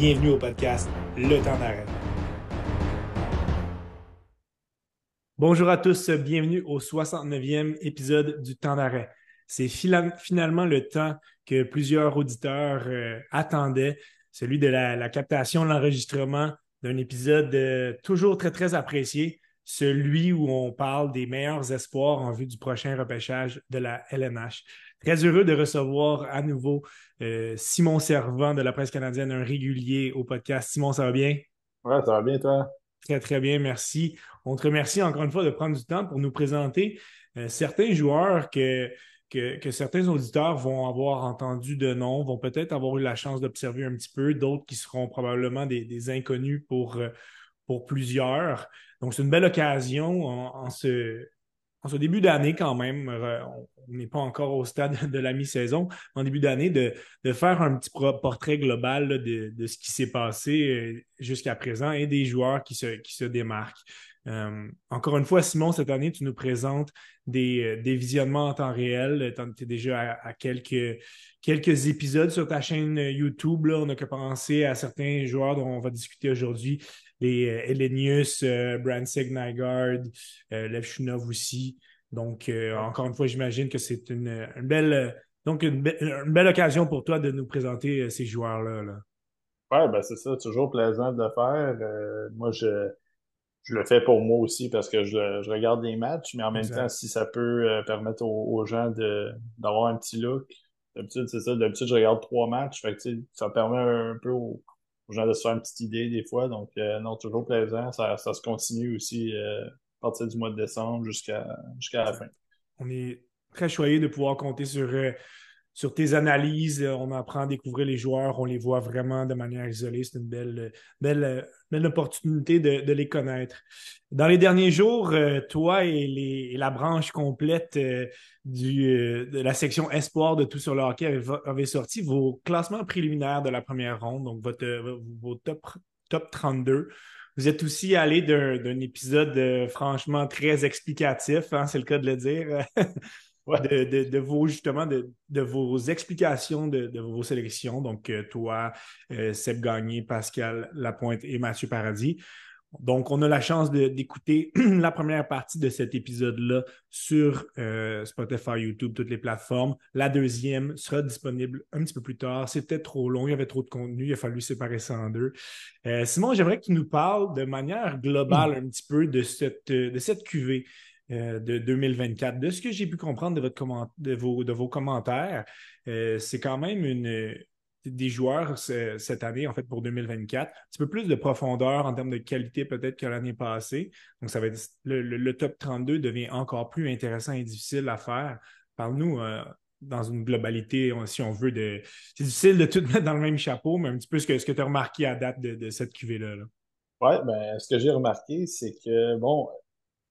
Bienvenue au podcast Le temps d'arrêt. Bonjour à tous, bienvenue au 69e épisode du temps d'arrêt. C'est finalement le temps que plusieurs auditeurs euh, attendaient, celui de la, captation, l'enregistrement d'un épisode euh, toujours très, très apprécié, celui où on parle des meilleurs espoirs en vue du prochain repêchage de la LNH. Très heureux de recevoir à nouveau euh, Simon Servant de la presse canadienne, un régulier au podcast. Simon, ça va bien? Ouais, ça va bien, toi? Très, très bien, merci. On te remercie encore une fois de prendre du temps pour nous présenter euh, certains joueurs que, que, certains auditeurs vont avoir entendu de nom, vont peut-être avoir eu la chance d'observer un petit peu, d'autres qui seront probablement des, inconnus pour, euh, pour plusieurs. Donc, c'est une belle occasion en ce, en ce début d'année quand même, euh, on n'est pas encore au stade de la mi-saison, en début d'année, de, faire un petit portrait global de, ce qui s'est passé euh, jusqu'à présent et des joueurs qui se, démarquent. Euh, encore une fois, Simon, cette année, tu nous présentes des, visionnements en temps réel. Tu es déjà à, quelques, épisodes sur ta chaîne YouTube. On n'a que penser à certains joueurs dont on va discuter aujourd'hui les euh, Elenius, euh, Bransig Nygaard, euh, Lev Shunov aussi. Donc, encore une fois, j'imagine que c'est une, belle, donc une, belle occasion pour toi de nous présenter ces joueurs-là. Là. Ouais, ben c'est ça, toujours plaisant de le faire. moi, je, je le fais pour moi aussi parce que je, je regarde les matchs, mais en même temps, si ça peut permettre aux, gens d'avoir un petit look. D'habitude, c'est ça. D'habitude, je regarde trois matchs. Fait que, ça permet un, peu aux, de se faire une petite idée des fois. Donc, euh, non, toujours plaisant. Ça, se continue aussi euh, à partir du mois de décembre jusqu'à jusqu'à la fin. On est très choyé de pouvoir compter sur, euh, sur tes analyses. On apprend à découvrir les joueurs, on les voit vraiment de manière isolée. C'est une belle, belle, belle opportunité de, les connaître. Dans les derniers jours, toi et, la branche complète du, de la section Espoir de Tout sur le hockey avez, sorti vos classements préliminaires de la première ronde, donc votre, vos top, top 32. Vous êtes aussi allé d'un épisode franchement très explicatif, hein, c'est le cas de le dire, de, vos justement de, vos explications de, vos sélections. Donc, euh, toi, euh, Seb Gagné, Pascal Lapointe et Mathieu Paradis. Donc, on a la chance d'écouter la première partie de cet épisode-là sur euh, Spotify, YouTube, toutes les plateformes. La deuxième sera disponible un petit peu plus tard. C'était trop long, il y avait trop de contenu, il a fallu séparer ça en deux. Simon, j'aimerais que tu nous parles de manière globale un petit peu de cette, de cette cuvée. Euh, de 2024. De ce que j'ai pu comprendre de, vos, commentaires, euh, c'est quand même une, des joueurs cette année, en fait, pour 2024. Un petit peu plus de profondeur en termes de qualité peut-être que l'année passée. Donc, ça va être le, top 32 devient encore plus intéressant et difficile à faire. Parle-nous euh, dans une globalité, si on veut, de. C'est difficile de tout mettre dans le même chapeau, mais un petit peu ce que, tu as remarqué à date de, cette cuvée-là. Là. Oui, ben, ce que j'ai remarqué, c'est que, bon,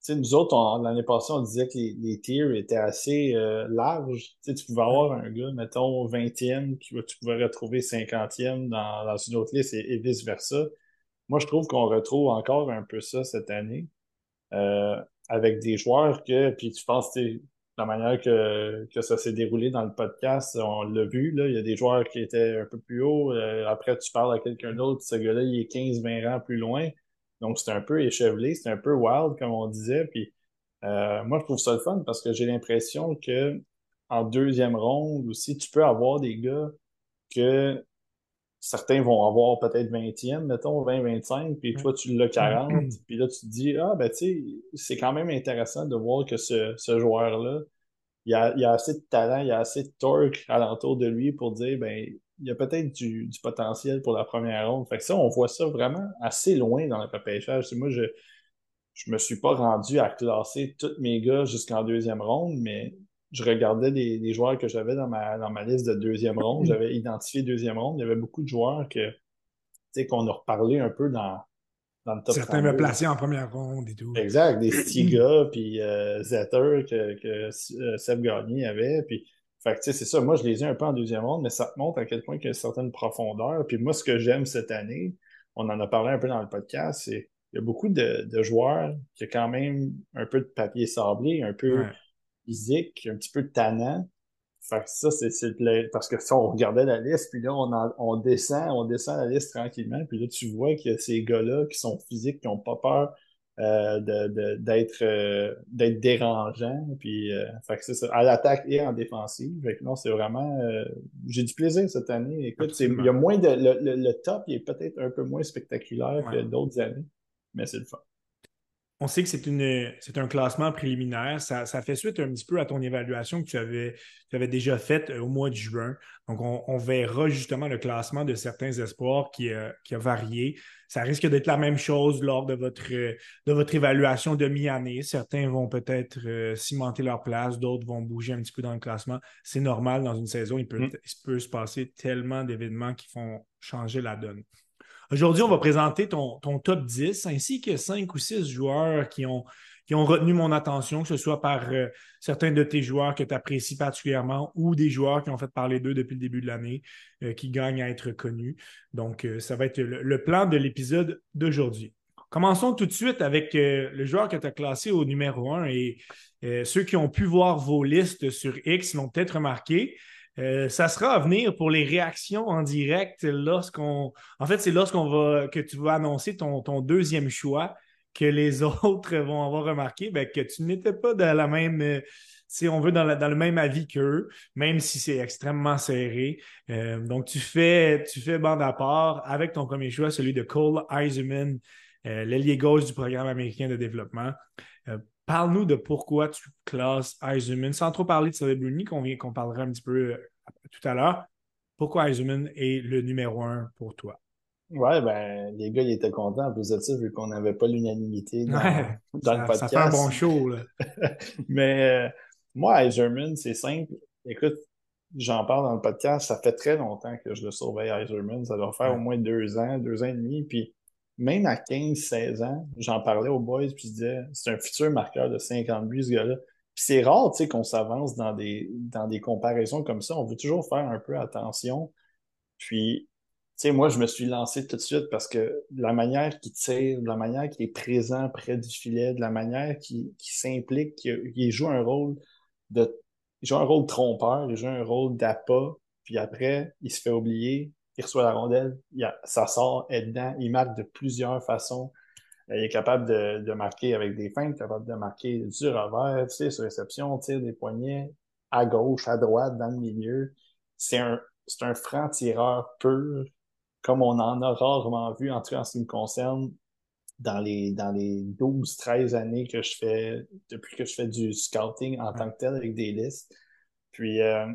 nous autres, l'année passée, on disait que les, les tiers étaient assez euh, larges. tu pouvais avoir un gars, mettons, 20e, tu, tu pouvais retrouver 50e dans, dans une autre liste et, vice-versa. Moi, je trouve qu'on retrouve encore un peu ça cette année. Euh, avec des joueurs que, puis tu penses, la manière que, que ça s'est déroulé dans le podcast, on l'a vu, là, il y a des joueurs qui étaient un peu plus haut. Euh, après, tu parles à quelqu'un d'autre, ce gars-là, il est 15-20 rangs plus loin. Donc, c'est un peu échevelé, c'est un peu wild, comme on disait. Puis, euh, moi, je trouve ça le fun parce que j'ai l'impression que en deuxième ronde aussi, tu peux avoir des gars que certains vont avoir peut-être 20e, mettons, 20-25, puis toi, tu l'as 40. Puis là, tu te dis, ah, ben, tu sais, c'est quand même intéressant de voir que ce, ce joueur-là, il a, il a assez de talent, il a assez de torque alentour de lui pour dire, ben, il y a peut-être du, potentiel pour la première ronde. Fait que ça, on voit ça vraiment assez loin dans le repêchage. Moi, je je me suis pas rendu à classer tous mes gars jusqu'en deuxième ronde, mais je regardais les, joueurs que j'avais dans ma, dans ma liste de deuxième ronde. J'avais identifié deuxième ronde. Il y avait beaucoup de joueurs que qu'on a reparlé un peu dans, dans le top Certains me plaçaient en première ronde et tout. Exact, des Stiga, puis euh, Zetter que, que euh, Seb Gagné avait. Puis fait que, tu sais, c'est ça. Moi, je les ai un peu en deuxième ronde, mais ça te montre à quel point il y a une certaine profondeur. Puis moi, ce que j'aime cette année, on en a parlé un peu dans le podcast, c'est il y a beaucoup de, joueurs qui ont quand même un peu de papier sablé, un peu physique, un petit peu de tannant. fait ça, c'est parce que ça, on regardait la liste, puis là, on, on descend, on descend la liste tranquillement, puis là, tu vois qu'il y a ces gars-là qui sont physiques, qui n'ont pas peur euh, d'être euh, d'être dérangeants. Puis, euh, fait que c'est ça, à l'attaque et en défensive. Fait non, c'est vraiment. J'ai du plaisir cette année. Écoute, il y a moins de. Le, top, il est peut-être un peu moins spectaculaire que d'autres années, mais c'est le fun on sait que c'est une c'est un classement préliminaire. Ça, fait suite un petit peu à ton évaluation que tu avais, tu avais déjà faite euh, au mois de juin. Donc, on, verra justement le classement de certains espoirs qui, a varié. Ça risque d'être la même chose lors de votre, de votre évaluation de mi-année. Certains vont peut-être euh, cimenter leur place, d'autres vont bouger un petit peu dans le classement. C'est normal dans une saison. Il peut, mm. il peut se passer tellement d'événements qui font changer la donne. Aujourd'hui, on va présenter ton, top 10 ainsi que 5 ou 6 joueurs qui ont, retenu mon attention, que ce soit par euh, certains de tes joueurs que tu apprécies particulièrement ou des joueurs qui ont fait parler d'eux depuis le début de l'année, euh, qui gagnent à être connus. Donc, euh, ça va être le, plan de l'épisode d'aujourd'hui. Commençons tout de suite avec le joueur que tu as classé au numéro 1 et ceux qui ont pu voir vos listes sur X l'ont peut-être remarqué. Euh, ça sera à venir pour les réactions en direct lorsqu'on. En fait, c'est lorsqu'on va que tu vas annoncer ton, deuxième choix que les autres vont avoir remarqué ben, que tu n'étais pas dans la même. Euh, si on veut, dans, le même avis qu'eux, même si c'est extrêmement serré. Euh, donc, tu fais, tu fais bande à part avec ton premier choix, celui de Cole Eisenman, l'ailier gauche du programme américain de développement. Parle-nous de pourquoi tu classes Eisenman, sans trop parler de Celebrity, qu'on qu'on parlera un petit peu euh, tout à l'heure. Pourquoi Eisenman est le numéro un pour toi? Ouais, ben, les gars, ils étaient contents en plus de ça, vu qu'on n'avait pas l'unanimité dans, le podcast. Ça fait un bon show, là. Mais euh, moi, Eiserman, c'est simple. Écoute, j'en parle dans le podcast, ça fait très longtemps que je le surveille, Eiserman. Ça doit faire au moins deux ans, deux ans et demi. Puis même à 15-16 ans, j'en parlais aux boys, puis je disais, c'est un futur marqueur de 50 buts, ce gars-là. Puis c'est rare, tu sais, qu'on s'avance dans des, dans des comparaisons comme ça. On veut toujours faire un peu attention. Puis, tu sais, moi, je me suis lancé tout de suite parce que la manière qu'il tire, la manière qu'il est présent près du filet, de la manière qu'il s'implique, qu'il joue un rôle de, il joue un rôle trompeur, il joue un rôle d'appât, puis après, il se fait oublier, il reçoit la rondelle, ça sort, est dedans, il marque de plusieurs façons. Euh, il est capable de, marquer avec des feintes, capable de marquer du revers, tu sais, sur réception, tire des poignets, à gauche, à droite, dans le milieu. C'est un, c'est un franc-tireur pur, comme on en a rarement vu, en tout cas en ce qui me concerne, dans les, dans les 12, 13 années que je fais, depuis que je fais du scouting en tant que tel avec des listes. Puis, euh,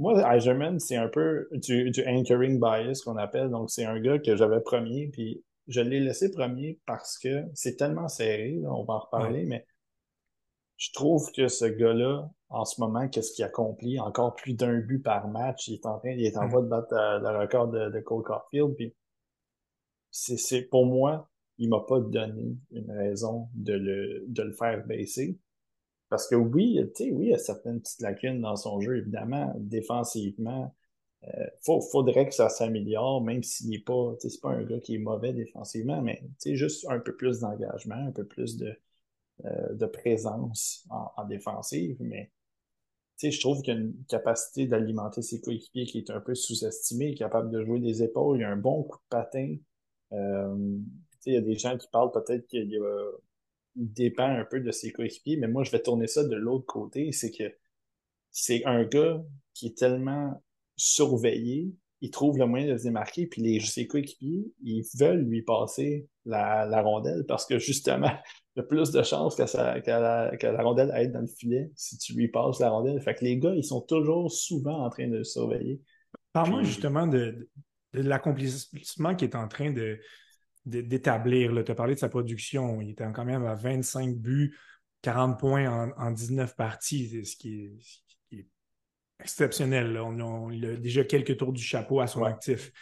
moi, Eiserman, c'est un peu du, anchoring bias qu'on appelle. Donc, c'est un gars que j'avais premier, puis je l'ai laissé premier parce que c'est tellement serré, on va en reparler, mais je trouve que ce gars-là, en ce moment, qu'est-ce qu'il accomplit? Encore plus d'un but par match? Il est en train, il est en voie de battre euh, le record de, Cole Caulfield. Puis c'est, pour moi, il m'a pas donné une raison de le, de le faire baisser. Parce que oui, tu sais, oui, il y a certaines petites lacunes dans son jeu, évidemment, défensivement. Euh, faudrait que ça s'améliore, même s'il n'est pas, c'est pas un gars qui est mauvais défensivement, mais juste un peu plus d'engagement, un peu plus de, euh, de présence en, défensive. Mais je trouve qu'il a une capacité d'alimenter ses coéquipiers qui est un peu sous-estimée, capable de jouer des épaules, il a un bon coup de patin. Euh, il y a des gens qui parlent peut-être qu'il y a dépend un peu de ses coéquipiers, mais moi, je vais tourner ça de l'autre côté. C'est que c'est un gars qui est tellement surveillé, il trouve le moyen de se démarquer, puis les, ses coéquipiers, ils veulent lui passer la, rondelle parce que justement, il y a plus de chances que, ça, que, la, que la rondelle aille dans le filet si tu lui passes la rondelle. Fait que les gars, ils sont toujours souvent en train de le surveiller. Parle-moi justement de, de l'accomplissement qui est en train de, d'établir. Tu as parlé de sa production. Il était quand même à 25 buts, 40 points en, 19 parties, ce qui est, exceptionnel. On, il a déjà quelques tours du chapeau à son actif.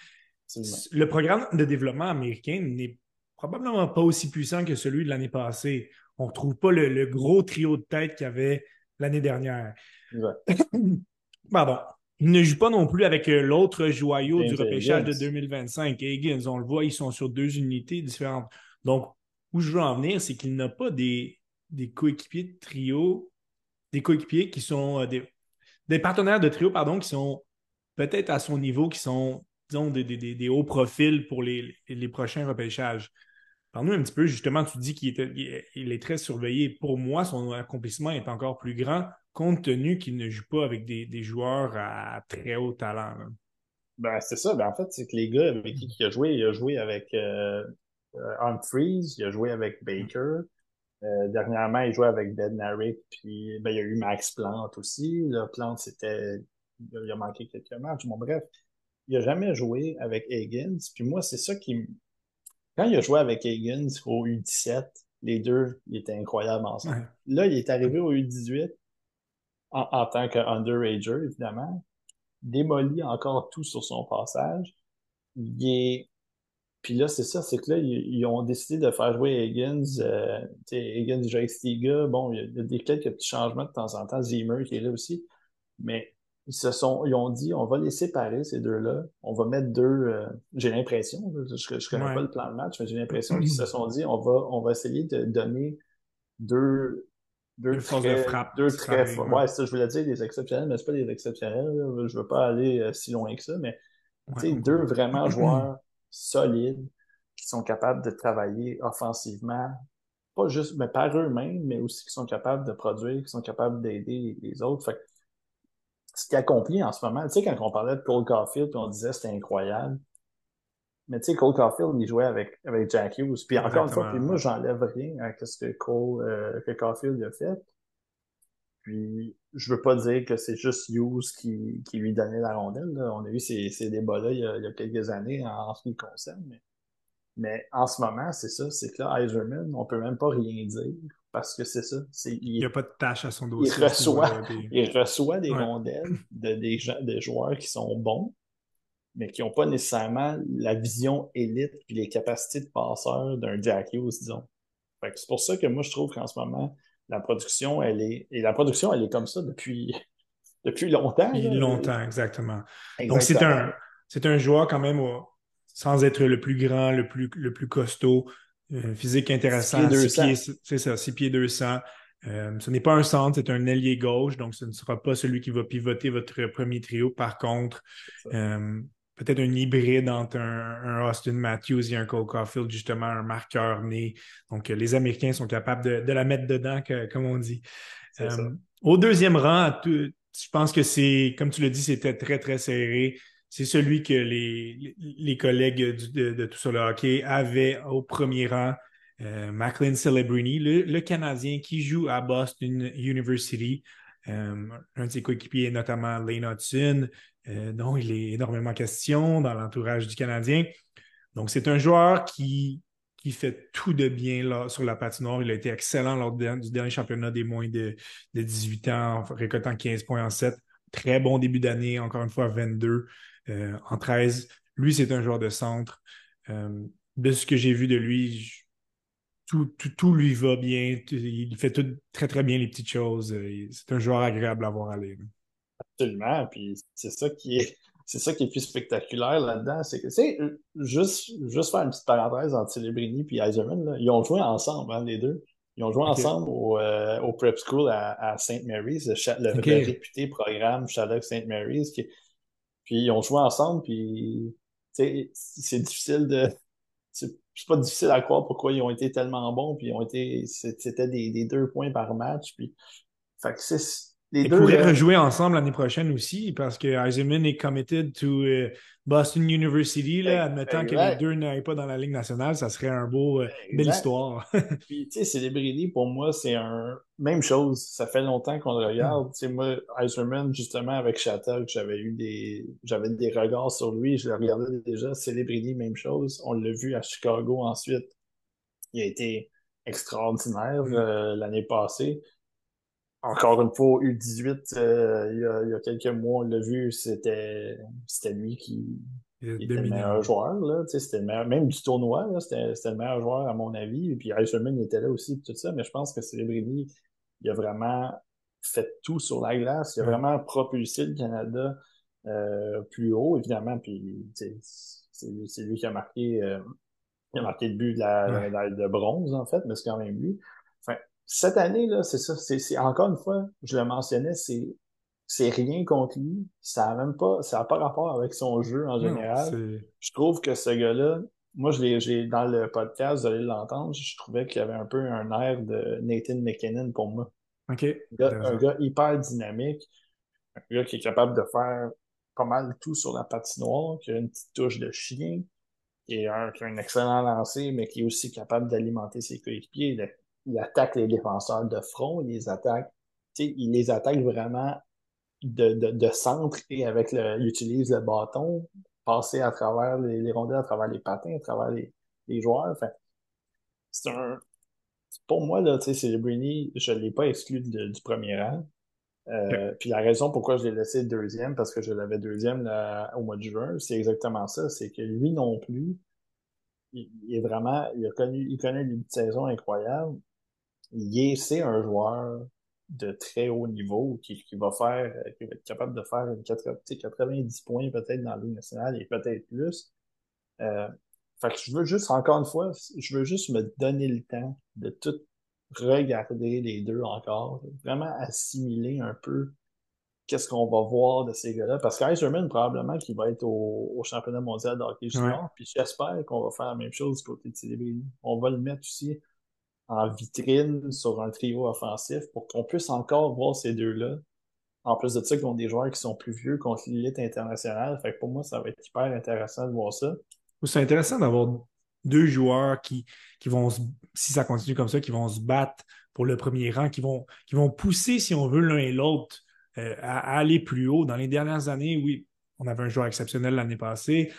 Le programme de développement américain n'est probablement pas aussi puissant que celui de l'année passée. On ne retrouve pas le, gros trio de tête qu'il y avait l'année dernière. Pardon. Il ne joue pas non plus avec euh, l'autre joyau du repêchage de 2025. Higgins, on le voit, ils sont sur deux unités différentes. Donc, où je veux en venir, c'est qu'il n'a pas des, des coéquipiers de trio, des coéquipiers qui sont euh, des, des partenaires de trio, pardon, qui sont peut-être à son niveau, qui sont, disons, des, des, hauts profils pour les, les prochains repêchages. Parle-nous un petit peu, justement, tu dis qu'il il est très surveillé. Pour moi, son accomplissement est encore plus grand, compte tenu qu'il ne joue pas avec des, joueurs à très haut talent. Ben, c'est ça. Ben, en fait, c'est que les gars avec qui il a joué, il a joué avec euh, euh Humphreys, il a joué avec Baker. Euh, dernièrement, il jouait avec Bednarik, puis ben, il y a eu Max Plant aussi. Là, Plant, c'était. Il a manqué quelques matchs. Bon, bref, il n'a jamais joué avec Higgins. Puis moi, c'est ça qui. Quand il a joué avec Higgins au U17, les deux, ils étaient incroyables ensemble. Là, il est arrivé au U18 en, en tant qu'underager, évidemment démolit encore tout sur son passage. Il est... Puis là, c'est ça, c'est que là, ils, ont décidé de faire jouer Higgins. Euh, Higgins, Jake Stiga. Bon, il y a, des, quelques petits changements de temps en temps. Zimmer qui est là aussi. Mais ils se sont, ils ont dit, on va les séparer, ces deux-là. On va mettre deux, euh, j'ai l'impression, je, je connais pas le plan de match, mais j'ai l'impression qu'ils se sont dit, on va, on va essayer de donner deux, deux, très, de frappe. Deux très Ouais, ça, je voulais dire des exceptionnels, mais c'est pas des exceptionnels. Je veux pas aller euh, si loin que ça, mais sais deux vraiment joueurs solides qui sont capables de travailler offensivement, pas juste mais par eux-mêmes, mais aussi qui sont capables de produire, qui sont capables d'aider les autres. Fait ce qui accomplit en ce moment, tu sais, quand on parlait de Cole Caulfield, on disait c'était incroyable. Mais tu sais, Cole Caulfield, il jouait avec, avec Jack Hughes. Puis encore une fois, puis moi, j'enlève rien à ce que Cole, euh, que Caulfield a fait. Puis je veux pas dire que c'est juste Hughes qui, qui lui donnait la rondelle. On a eu ces, ces débats-là il, il, y a quelques années en, ce qui le concerne. Mais, mais en ce moment, c'est ça, c'est que là, Eiserman, on peut même pas rien dire parce que c'est ça. il n'y a pas de tâche à son dossier. Il reçoit, il reçoit des rondelles de des, des joueurs qui sont bons mais qui n'ont pas nécessairement la vision élite et les capacités de passeur d'un Jack Hughes, disons. c'est pour ça que moi, je trouve qu'en ce moment, la production, elle est. Et la production, elle est comme ça depuis, depuis longtemps. Depuis longtemps, exactement. Donc, c'est un, c'est un joueur quand même, sans être le plus grand, le plus, le plus costaud, euh, physique intéressant. C'est ça, 6 pieds 200. Euh, ce n'est pas un centre, c'est un ailier gauche, donc ce ne sera pas celui qui va pivoter votre premier trio. Par contre, peut-être un hybride entre un, Austin Matthews et un Cole Caulfield, justement, un marqueur né. Donc, les Américains sont capables de, la mettre dedans, comme on dit. Euh, au deuxième rang, je pense que c'est, comme tu l'as dit, c'était très, très serré. C'est celui que les, les collègues de, tout sur le hockey avaient au premier rang. Euh, Macklin Celebrini, le, Canadien qui joue à Boston University. Euh, un de ses coéquipiers, notamment Lane Hudson, euh, dont il est énormément question dans l'entourage du Canadien. Donc, c'est un joueur qui, qui fait tout de bien là, sur la patinoire. Il a été excellent lors du dernier championnat des moins de, 18 ans, en récoltant 15 points en 7. Très bon début d'année, encore une fois 22 euh, en 13. Lui, c'est un joueur de centre. De ce que j'ai vu de lui, tout, tout, lui va bien. Il fait tout, très, très bien les petites choses. C'est un joueur agréable à voir aller. Absolument. Puis c'est ça qui est. C'est ça qui est plus spectaculaire là-dedans, c'est que, tu sais, juste, juste faire une petite parenthèse entre Celebrini et Eiserman, ils ont joué ensemble, hein, les deux. Ils ont joué ensemble au, euh, au, Prep School à, à St. Mary's, le, réputé programme Sherlock St. Mary's. Qui, puis ils ont joué ensemble, puis c'est difficile de. C'est pas difficile à croire pourquoi ils ont été tellement bons, puis ils ont été. C'était des, des, deux points par match. Puis, fait que c'est ils pourraient euh, rejouer ensemble l'année prochaine aussi parce que Eisenman est committed to euh, Boston University. Là, admettant que les deux n'aillent pas dans la Ligue nationale, ça serait un beau, euh, belle histoire. Puis, tu sais, Celebrity, pour moi, c'est un. Même chose. Ça fait longtemps qu'on le regarde. Tu sais, moi, Eisenman, justement, avec Chattel, j'avais eu des. J'avais des regards sur lui. Je le regardais déjà. Celebrity, même chose. On l'a vu à Chicago ensuite. Il a été extraordinaire mm. l'année passée encore une fois, U18, euh, il, y a, quelques mois, on l'a vu, c'était lui qui, était le meilleur joueur. Là, c'était même du tournoi, c'était le meilleur joueur à mon avis. Et puis Eiserman était là aussi, tout ça, mais je pense que Celebrity, il a vraiment fait tout sur la glace. Il a vraiment propulsé le Canada euh, plus haut, évidemment. Puis c'est lui qui a marqué, euh, a marqué le but de la, de bronze, en fait, mais c'est quand même lui cette année, là, c'est ça. C'est, encore une fois, je le mentionnais, c'est c'est rien contre lui. Ça n'a même pas, ça a pas rapport avec son jeu en général. je trouve que ce gars-là, moi, je l'ai, j'ai, dans le podcast, vous allez l'entendre, je trouvais qu'il y avait un peu un air de Nathan McKinnon pour moi. OK. Un gars, hyper dynamique, un gars qui est capable de faire pas mal tout sur la patinoire, qui a une petite touche de chien, qui, est un, qui a un excellent lancer, mais qui est aussi capable d'alimenter ses coéquipiers. Il, attaque les défenseurs de front, il les attaque, il les attaque vraiment de, de, de centre et avec le, il utilise le bâton passer à travers les, rondelles, à travers les patins, à travers les, joueurs. Enfin, c'est un. Pour moi, là, Celebrini, je ne l'ai pas exclu du premier rang. Euh, puis la raison pourquoi je l'ai laissé deuxième, parce que je l'avais deuxième au mois de juin, c'est exactement ça. C'est que lui non plus, il, est vraiment, il a connu, il connaît une saison incroyable. C'est un joueur de très haut niveau qui, qui, va faire, qui va être capable de faire une 90 points peut-être dans la Ligue nationale et peut-être plus. Euh, fait que je veux juste, encore une fois, je veux juste me donner le temps de tout regarder les deux encore, vraiment assimiler un peu qu'est-ce qu'on va voir de ces gars-là. Parce qu'Iserman, probablement qu'il va être au, championnat mondial de hockey junior, puis j'espère qu'on va faire la même chose du côté de Célébrini. On va le mettre aussi en vitrine sur un trio offensif pour qu'on puisse encore voir ces deux-là. En plus de ça, qu'ils ont des joueurs qui sont plus vieux contre l'élite internationale. Fait pour moi, ça va être hyper intéressant de voir ça. C'est intéressant d'avoir deux joueurs qui, vont, si ça continue comme ça, qui vont se battre pour le premier rang, qui vont, pousser, si on veut, l'un et l'autre euh, à, aller plus haut. Dans les dernières années, oui, on avait un joueur exceptionnel l'année passée,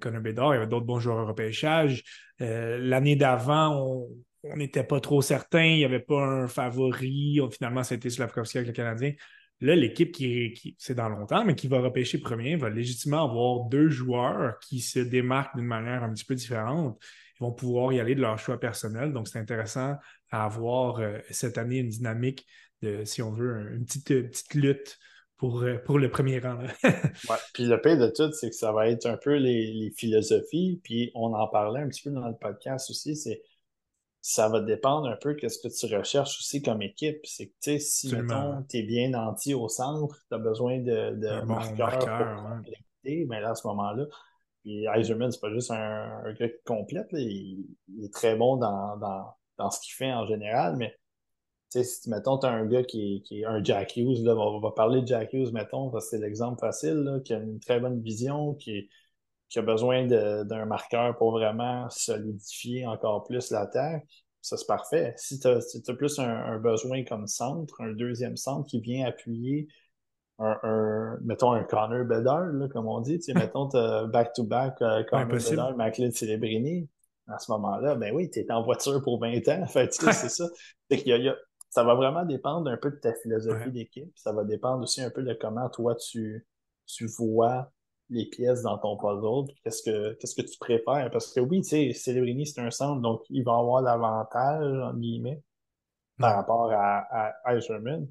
Connor Bedard, il y avait d'autres bons joueurs au repêchage. Euh, l'année d'avant, on, on n'était pas trop certain, il n'y avait pas un favori. Finalement, c'était Slavkovski avec le Canadien. Là, l'équipe qui, c'est dans longtemps, mais qui va repêcher premier, va légitimement avoir deux joueurs qui se démarquent d'une manière un petit peu différente. Ils vont pouvoir y aller de leur choix personnel. Donc, c'est intéressant à avoir euh, cette année une dynamique de, si on veut, une petite, petite lutte pour, euh, pour le premier rang. Puis le pire de tout, c'est que ça va être un peu les, les philosophies. Puis on en parlait un petit peu dans le podcast aussi. C'est ça va dépendre un peu de ce que tu recherches aussi comme équipe. C'est que, tu sais, si, mettons, tu es bien nanti au centre, tu as besoin de, de marqueurs marqueur, pour mais ben là, à ce moment-là, puis Eiserman, c'est pas juste un, gars qui complète, il, est très bon dans, dans, dans ce qu'il fait en général, mais tu sais, si, mettons, tu as un gars qui est, qui est un Jack Hughes, là, on va parler de Jack Hughes, mettons, parce que c'est l'exemple facile, là, qui a une très bonne vision, qui, qui a besoin d'un marqueur pour vraiment solidifier encore plus l'attaque, ça c'est parfait. Si tu as, plus un, besoin comme centre, un deuxième centre qui vient appuyer un, mettons un Connor Bedard, comme on dit, mettons back-to-back euh, Connor Bedard, McLeod Celebrini, à ce moment-là, ben oui, tu es en voiture pour 20 ans. En fait, c'est ça. ça va vraiment dépendre un peu de ta philosophie d'équipe. Ça va dépendre aussi un peu de comment toi tu, tu vois les pièces dans ton puzzle, qu'est-ce que qu'est-ce que tu préfères? Parce que oui, tu sais, Celebrini, c'est un centre, donc il va avoir l'avantage, en guillemets, par rapport à, à Eiserman.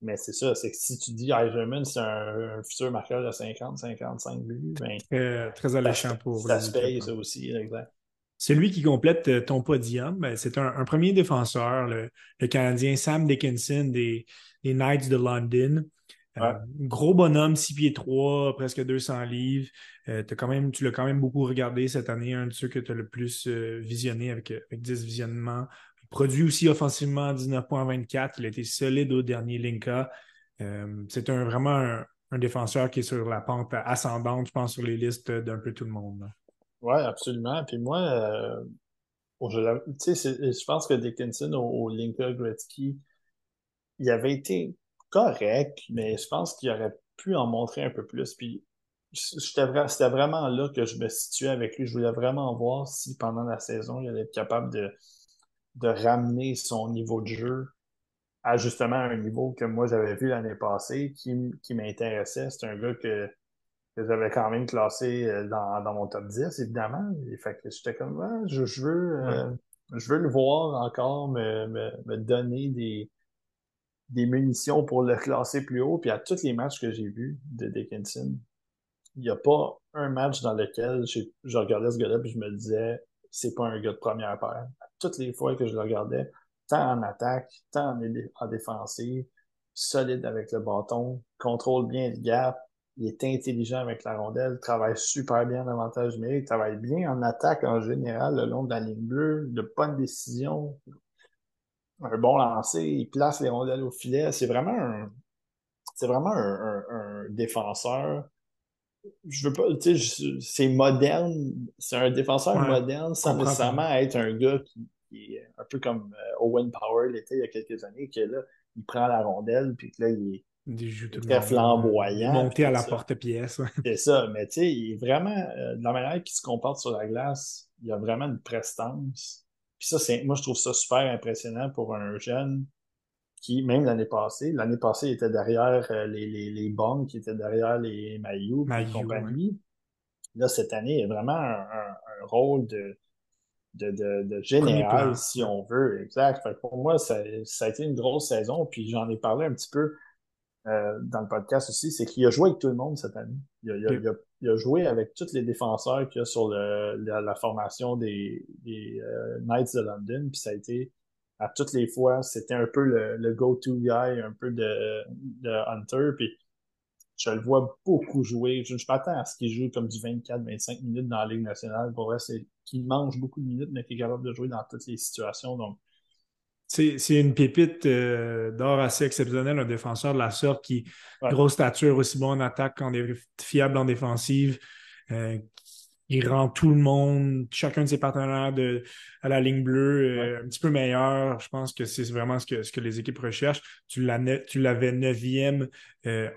Mais c'est ça, c'est que si tu dis Eiserman, c'est un, futur marqueur de 50, 55 buts, ben, très, très alléchant pour Ça se paye, ça aussi, exact. Celui qui complète euh, ton podium, ben, c'est un, premier défenseur, le, le, Canadien Sam Dickinson des, des Knights de London. Euh, gros bonhomme, 6 pieds 3, presque 200 livres. Euh, as quand même, tu l'as quand même beaucoup regardé cette année, un de ceux que tu as le plus euh, visionné avec, avec 10 visionnements. Il produit aussi offensivement 19.24. Il a été solide au dernier Linka. c'est un, vraiment un, défenseur qui est sur la pente ascendante, je pense, sur les listes d'un peu tout le monde. Oui, absolument. Puis moi, je, je, pense que Dickinson au, au Linka Gretzky, il avait été correct, mais je pense qu'il aurait pu en montrer un peu plus. Puis c'était vraiment là que je me situais avec lui. Je voulais vraiment voir si pendant la saison, il allait être capable de, de ramener son niveau de jeu à justement un niveau que moi j'avais vu l'année passée qui, qui m'intéressait. C'est un gars que, j'avais quand même classé euh, dans, dans, mon top 10, évidemment. Et fait que j'étais comme je, je, veux euh, je veux le voir encore me, me, me donner des, des munitions pour le classer plus haut. Puis à tous les matchs que j'ai vus de Dickinson, il n'y a pas un match dans lequel je regardais ce gars-là et je me disais, c'est pas un gars de première paire. Toutes les fois que je le regardais, tant en attaque, tant en, défensive, solide avec le bâton, contrôle bien le gap, il est intelligent avec la rondelle, travaille super bien en avantage numérique, travaille bien en attaque en général le long de la ligne bleue, de bonnes décisions, un bon lancer, il place les rondelles au filet. C'est vraiment un, c'est vraiment un, défenseur. Je veux pas, tu sais, c'est moderne, c'est un défenseur moderne sans nécessairement être un gars qui, est un peu comme euh, Owen Power l'était il y a quelques années, que là, il prend la rondelle, puis que là, il est très flamboyant. Monté à la porte-pièce. C'est ça, mais tu sais, il est vraiment, euh, de la manière qu'il se comporte sur la glace, il a vraiment une prestance. Puis ça, c'est, moi, je trouve ça super impressionnant pour un jeune qui, même l'année passée, l'année passée, il était derrière euh, les, les, les bombes, qui étaient derrière les maillots et compagnie. Là, cette année, il y a vraiment un, un, rôle de, de, de, de général, si on veut. Exact. pour moi, ça, ça, a été une grosse saison. Puis j'en ai parlé un petit peu euh, dans le podcast aussi, c'est qu'il a joué avec tout le monde cette année. Il a, il a, il a, joué avec tous les défenseurs qu'il y a sur la, formation des, euh, Knights de London. Puis ça a été à toutes les fois, c'était un peu le, go-to guy, un peu de, de Hunter. Puis je le vois beaucoup jouer. Je, je m'attends à ce qu'il joue comme du 24-25 minutes dans la Ligue nationale. Pour vrai, c'est qu'il mange beaucoup de minutes, mais qu'il est capable de jouer dans toutes les situations. Donc, c'est une pépite euh, d'or assez exceptionnelle, un défenseur de la sorte qui, grosse stature, aussi bon en attaque qu'en fiable en défensive. Euh, il rend tout le monde, chacun de ses partenaires de, à la ligne bleue euh, un petit peu meilleur. Je pense que c'est vraiment ce que, ce que les équipes recherchent. Tu l'avais neuvième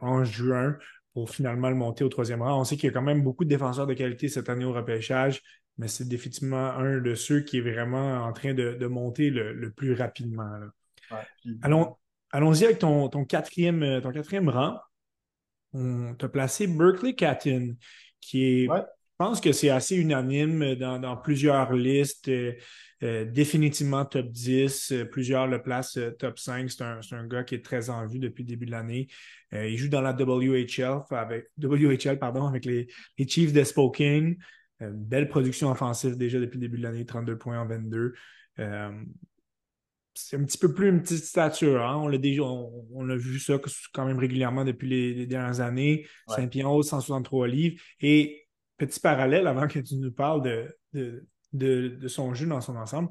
en juin pour finalement le monter au troisième rang. On sait qu'il y a quand même beaucoup de défenseurs de qualité cette année au repêchage mais c'est définitivement un de ceux qui est vraiment en train de, monter le, plus rapidement. Allons, allons-y avec ton, ton, quatrième, euh, ton quatrième rang. On t'a placé Berkeley Catton, qui est, je pense que c'est assez unanime dans, plusieurs listes. Euh, euh, définitivement top 10. plusieurs le placent top 5. C'est un, un, gars qui est très en vue depuis le début de l'année. il joue dans la WHL avec, WHL, pardon, avec les, les Chiefs de Spokane. Une belle production offensive déjà depuis le début de l'année, 32 points en 22. Euh, c'est un petit peu plus une petite stature. Hein. On l'a déjà, on, a vu ça quand même régulièrement depuis les, dernières années. Saint-Pierre 163 livres. Et petit parallèle avant que tu nous parles de, de, son jeu dans son ensemble.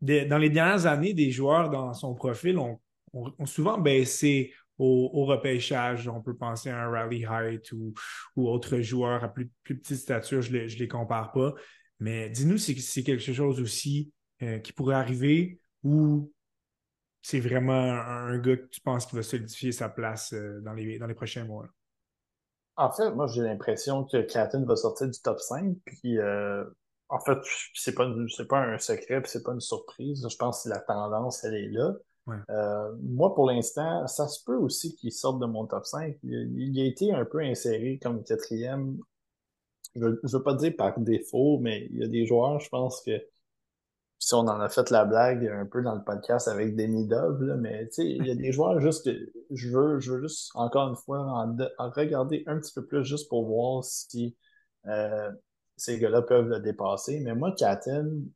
dans les dernières années, des joueurs dans son profil ont, ont souvent baissé au, repêchage. On peut penser à un Rally Height ou, ou autres joueurs à plus, petite stature, je ne les, compare pas. Mais dis-nous si c'est quelque chose aussi euh, qui pourrait arriver ou c'est vraiment un, gars que tu penses qui va solidifier sa place euh, dans, les, prochains mois. En fait, moi, j'ai l'impression que Catton va sortir du top 5. Puis, euh, en fait, c'est pas, pas un secret, puis c'est pas une surprise. Je pense que la tendance, elle est là. Euh, moi, pour l'instant, ça se peut aussi qu'il sorte de mon top 5. Il, a été un peu inséré comme quatrième. Je ne veux pas dire par défaut, mais il y a des joueurs, je pense que si on en a fait la blague un peu dans le podcast avec Demi Dove, mais il y a des joueurs juste que je veux, je veux juste, encore une fois, en, regarder un petit peu plus juste pour voir si euh, ces gars-là peuvent le dépasser. Mais moi, Katen,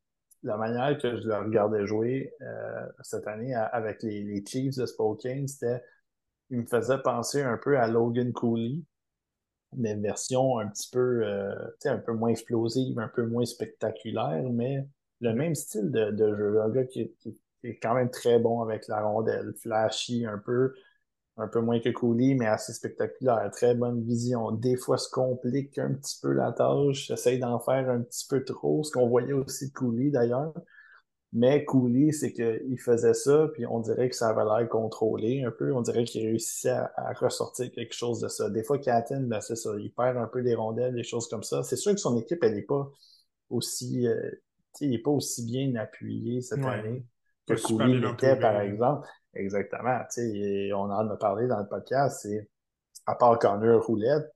la manière que je le regardais jouer euh, cette année avec les, Chiefs de Spokane, c'était il me faisait penser un peu à Logan Cooley, mais version un petit peu euh, un peu moins explosive, un peu moins spectaculaire, mais le même style de, jeu. Un gars qui, est quand même très bon avec la rondelle, flashy un peu, un peu moins que Cooley, mais assez spectaculaire. Très bonne vision. Des fois, se complique un petit peu la tâche. Essaye d'en faire un petit peu trop, ce qu'on voyait aussi de Cooley d'ailleurs. Mais Cooley, c'est qu'il faisait ça, puis on dirait que ça avait l'air contrôlé un peu. On dirait qu'il réussissait à, ressortir quelque chose de ça. Des fois, Katin, ben, c'est ça. Il perd un peu des rondelles, des choses comme ça. C'est sûr que son équipe, elle n'est pas aussi, euh, il n'est pas aussi bien appuyé cette année que Cooley l'était, par exemple. Exactement. Et on en a parlé dans le podcast, c'est à part Connor Roulette,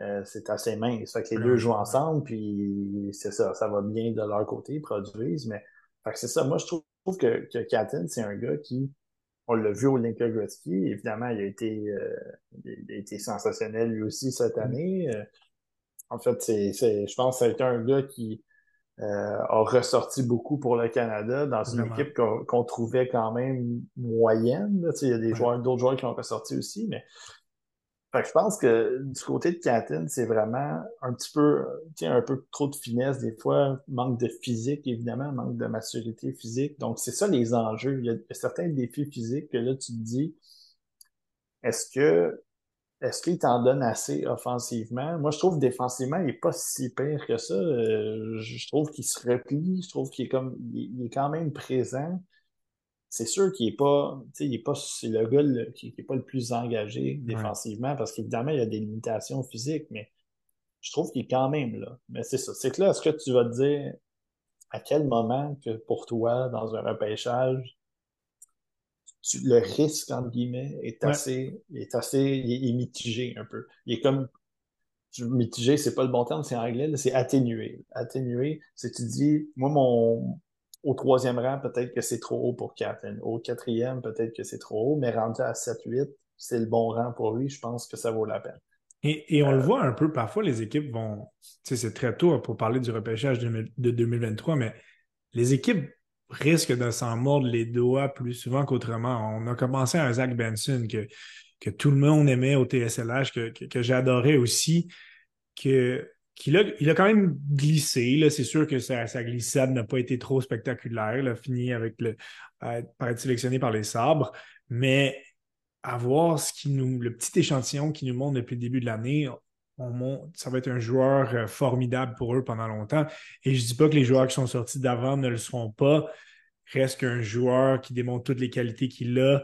euh, c'est assez mince. Fait que les deux jouent ensemble, puis c'est ça, ça va bien de leur côté, ils produisent, mais c'est ça. Moi, je trouve que, que Katin, c'est un gars qui, on l'a vu au Linker Gretzky, évidemment, il a été, euh, il a été sensationnel lui aussi cette mm. année. Euh, en fait, c'est, je pense que c'est un gars qui, euh, a ressorti beaucoup pour le Canada dans une équipe qu'on trouvait quand même moyenne. Il y a des joueurs, d'autres joueurs qui ont ressorti aussi, mais je pense que du côté de Catherine, c'est vraiment un petit peu, un peu trop de finesse des fois, manque de physique, évidemment, manque de maturité physique. Donc, c'est ça les enjeux. Il y, a, certains défis physiques que là, tu te dis, est-ce que est-ce qu'il t'en donne assez offensivement? Moi, je trouve défensivement, il n'est pas si pire que ça. Euh, je trouve qu'il se replie, je trouve qu'il est comme il est quand même présent c'est sûr qu'il n'est pas, il est pas, c'est le gars qui n'est pas le plus engagé défensivement parce qu'évidemment, il y a des limitations physiques, mais je trouve qu'il est quand même là. Mais c'est ça. C'est que là, est-ce que tu vas te dire à quel moment que pour toi, dans un repêchage, le risque, entre guillemets, est assez, est assez, il est, mitigé un peu. Il est comme, mitigé, c'est pas le bon terme, c'est anglais, c'est atténué. Atténué, c'est tu dis, moi, mon, au troisième rang, peut-être que c'est trop haut pour Catherine. Au quatrième, peut-être que c'est trop haut, mais rendu à 7-8, c'est le bon rang pour lui. Je pense que ça vaut la peine. Et, on le euh, voit un peu, parfois les équipes vont, tu sais, c'est très tôt pour parler du repêchage de 2023, mais les équipes risquent de s'en mordre les doigts plus souvent qu'autrement. On a commencé à un Zach Benson que, tout le monde aimait au TSLH, que, j'adorais aussi, que a, quand même glissé. C'est sûr que sa, glissade n'a pas été trop spectaculaire. Il a fini avec le, par être sélectionné par les sabres. Mais avoir ce qui nous, le petit échantillon qui nous montre depuis le début de l'année, ça va être un joueur euh, formidable pour eux pendant longtemps. Et je ne dis pas que les joueurs qui sont sortis d'avant ne le seront pas. Reste qu'un joueur qui démontre toutes les qualités qu'il a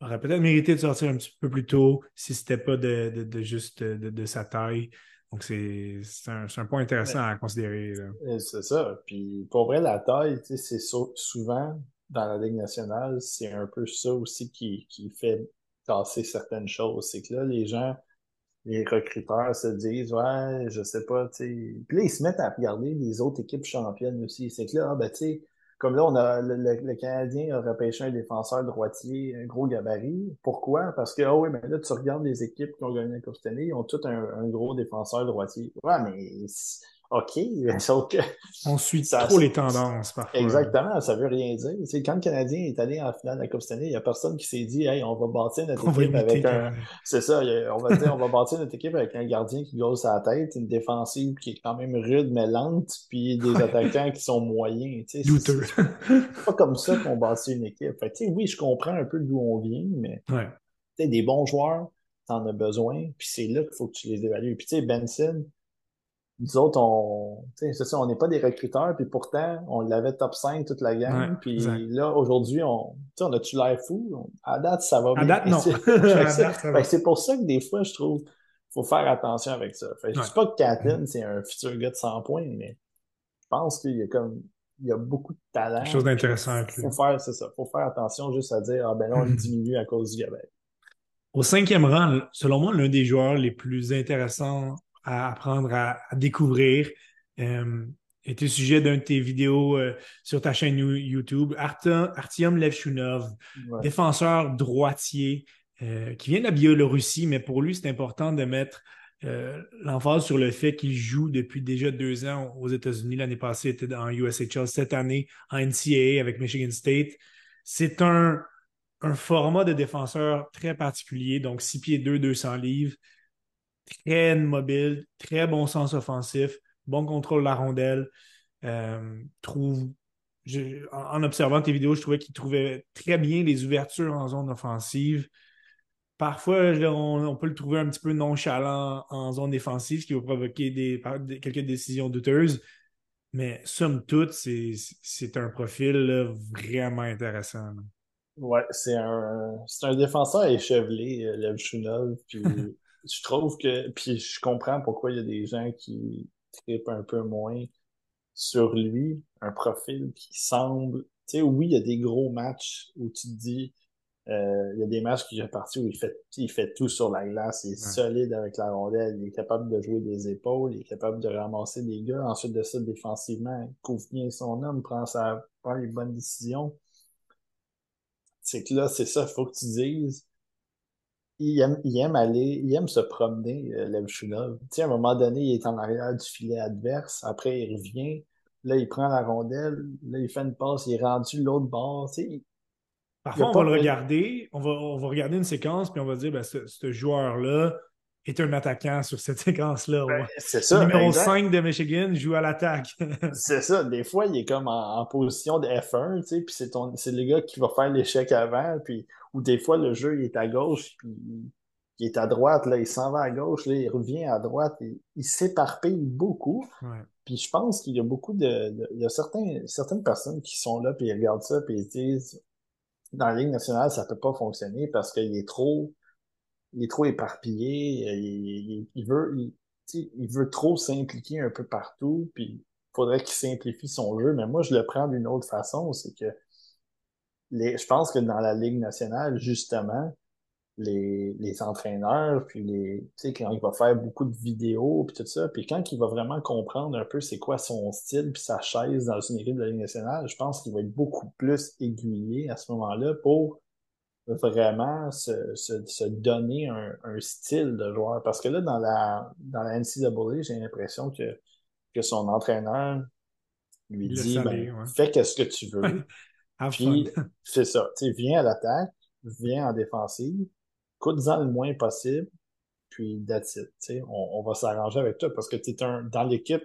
aurait peut-être mérité de sortir un petit peu plus tôt si ce n'était pas de, juste de, sa taille. Donc, c'est un, un, point intéressant à considérer. C'est ça. Puis, pour vrai, la taille, c'est souvent dans la Ligue nationale, c'est un peu ça aussi qui, qui fait casser certaines choses. C'est que là, les gens, les recruteurs se disent, ouais, je sais pas, tu sais. Puis là, ils se mettent à regarder les autres équipes championnes aussi. C'est que là, ah, ben, tu sais, comme là, on a le, Canadien a repêché un défenseur droitier, un gros gabarit. Pourquoi? Parce que, oh oui, mais là, tu regardes les équipes qui ont gagné la Coupe année, ils ont tous un, un, gros défenseur droitier. Ouais, mais OK, sauf que... On suit trop les tendances, parfois. Exactement, ça veut rien dire. C'est quand le Canadien est allé en finale de la Coupe cette année, il n'y a personne qui s'est dit, hey, on va bâtir notre équipe avec un... C'est ça, on va dire, on va bâtir notre équipe avec un gardien qui gosse sa tête, une défensive qui est quand même rude mais lente, puis des attaquants qui sont moyens, tu sais. C'est pas comme ça qu'on bâtit une équipe. Fait tu sais, oui, je comprends un peu d'où on vient, mais... Ouais. Tu sais, des bons joueurs, t'en as besoin, puis c'est là qu'il faut que tu les évalues. Puis tu sais, Benson, nous autres, on, c'est ça, on n'est pas des recruteurs, puis pourtant, on l'avait top 5 toute la gang. puis là, aujourd'hui, on, on a-tu l'air fou? À date, ça va bien. À date, non. c'est pour ça que des fois, je trouve faut faire attention avec ça. Fait, je ne dis pas que Kathleen, c'est un futur gars de 100 points, mais je pense qu'il y a comme il y a beaucoup de talent. Quelque chose d'intéressant. Faut faire, c'est ça. Faut faire attention juste à dire, ah ben là, on mm-hmm. diminue à cause du gabarit. Au cinquième rang, selon moi, l'un des joueurs les plus intéressants à apprendre à, découvrir. Euh, était sujet d'un de tes vidéos euh, sur ta chaîne YouTube. Artyom Levchunov, défenseur droitier euh, qui vient de la Biélorussie, mais pour lui, c'est important de mettre euh, l'emphase sur le fait qu'il joue depuis déjà deux ans aux États-Unis. L'année passée, il était en USHL. Cette année, en NCAA avec Michigan State. C'est un, un format de défenseur très particulier, donc 6 pieds 2, 200 livres très mobile, très bon sens offensif, bon contrôle de la rondelle. Euh, trouve, en, observant tes vidéos, je trouvais qu'il trouvait très bien les ouvertures en zone offensive. Parfois, on, peut le trouver un petit peu nonchalant en zone défensive, ce qui va provoquer des, quelques décisions douteuses. Mais somme toute, c'est un profil vraiment intéressant. Ouais, c'est un, un défenseur échevelé, euh, Lev Puis je trouve que, puis je comprends pourquoi il y a des gens qui trippent un peu moins sur lui, un profil qui semble, tu sais, oui, il y a des gros matchs où tu te dis, euh, il y a des matchs qui est parti où il fait, il fait tout sur la glace, il est solide avec la rondelle, il est capable de jouer des épaules, il est capable de ramasser des gars. Ensuite de ça, défensivement, il couvre bien son homme, prend, sa, prend les bonnes décisions. C'est que là, c'est ça, il faut que tu dises, il aime, il aime aller, il aime se promener, euh, Levchunov. Tu sais, à un moment donné, il est en arrière du filet adverse, après il revient, là, il prend la rondelle, là, il fait une passe, il est rendu l'autre bord, tu sais. Parfois, on va le regarder, on va, on va regarder une séquence, puis on va dire, ben, ce, ce joueur-là, est un attaquant sur cette séquence-là. Ben, c'est ça. Le numéro 5 de Michigan joue à l'attaque. c'est ça. Des fois, il est comme en, position de F1, tu sais, puis c'est, ton, c'est le gars qui va faire l'échec avant, puis ou des fois, le jeu, il est à gauche, puis il est à droite, là, il s'en va à gauche, là, il revient à droite, il, il s'éparpille beaucoup. Puis je pense qu'il y a beaucoup de, il y a certains, certaines personnes qui sont là, puis ils regardent ça, puis ils disent, dans la Ligue nationale, ça peut pas fonctionner parce qu'il est trop, il est trop éparpillé, il, veut, il, il veut trop s'impliquer un peu partout, puis il faudrait qu'il simplifie son jeu. Mais moi, je le prends d'une autre façon, c'est que les, je pense que dans la Ligue nationale, justement, les, les entraîneurs, puis les, tu sais, quand il va faire beaucoup de vidéos, puis tout ça, puis quand il va vraiment comprendre un peu c'est quoi son style, puis sa chaise dans une équipe de la Ligue nationale, je pense qu'il va être beaucoup plus aiguillé à ce moment-là pour vraiment se, se, se donner un, un, style de joueur. Parce que là, dans la, dans la NCAA, j'ai l'impression que, que son entraîneur lui dit ben, fais ce que tu veux. Puis, c'est ça. Tu sais, viens à l'attaque, viens en défensive, coûte-en le moins possible, puis that's it. Tu sais, on, on va s'arranger avec toi parce que tu es un, dans l'équipe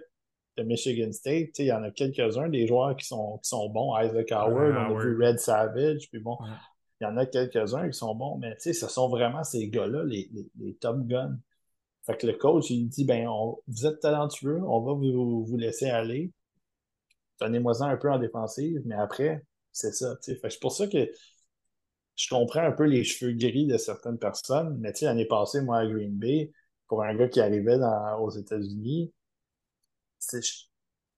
de Michigan State, il y en a quelques-uns des joueurs qui sont, qui sont bons. Isaac Howard, on a vu Red Savage, puis bon, il y en a quelques-uns qui sont bons, mais ce sont vraiment ces gars-là, les, les, les, top guns. Fait que le coach, il dit, ben, vous êtes talentueux, on va vous, vous laisser aller. Donnez-moi-en un peu en défensive, mais après, c'est ça. C'est pour ça que je comprends un peu les cheveux gris de certaines personnes, mais l'année passée, moi, à Green Bay, pour un gars qui arrivait aux États-Unis,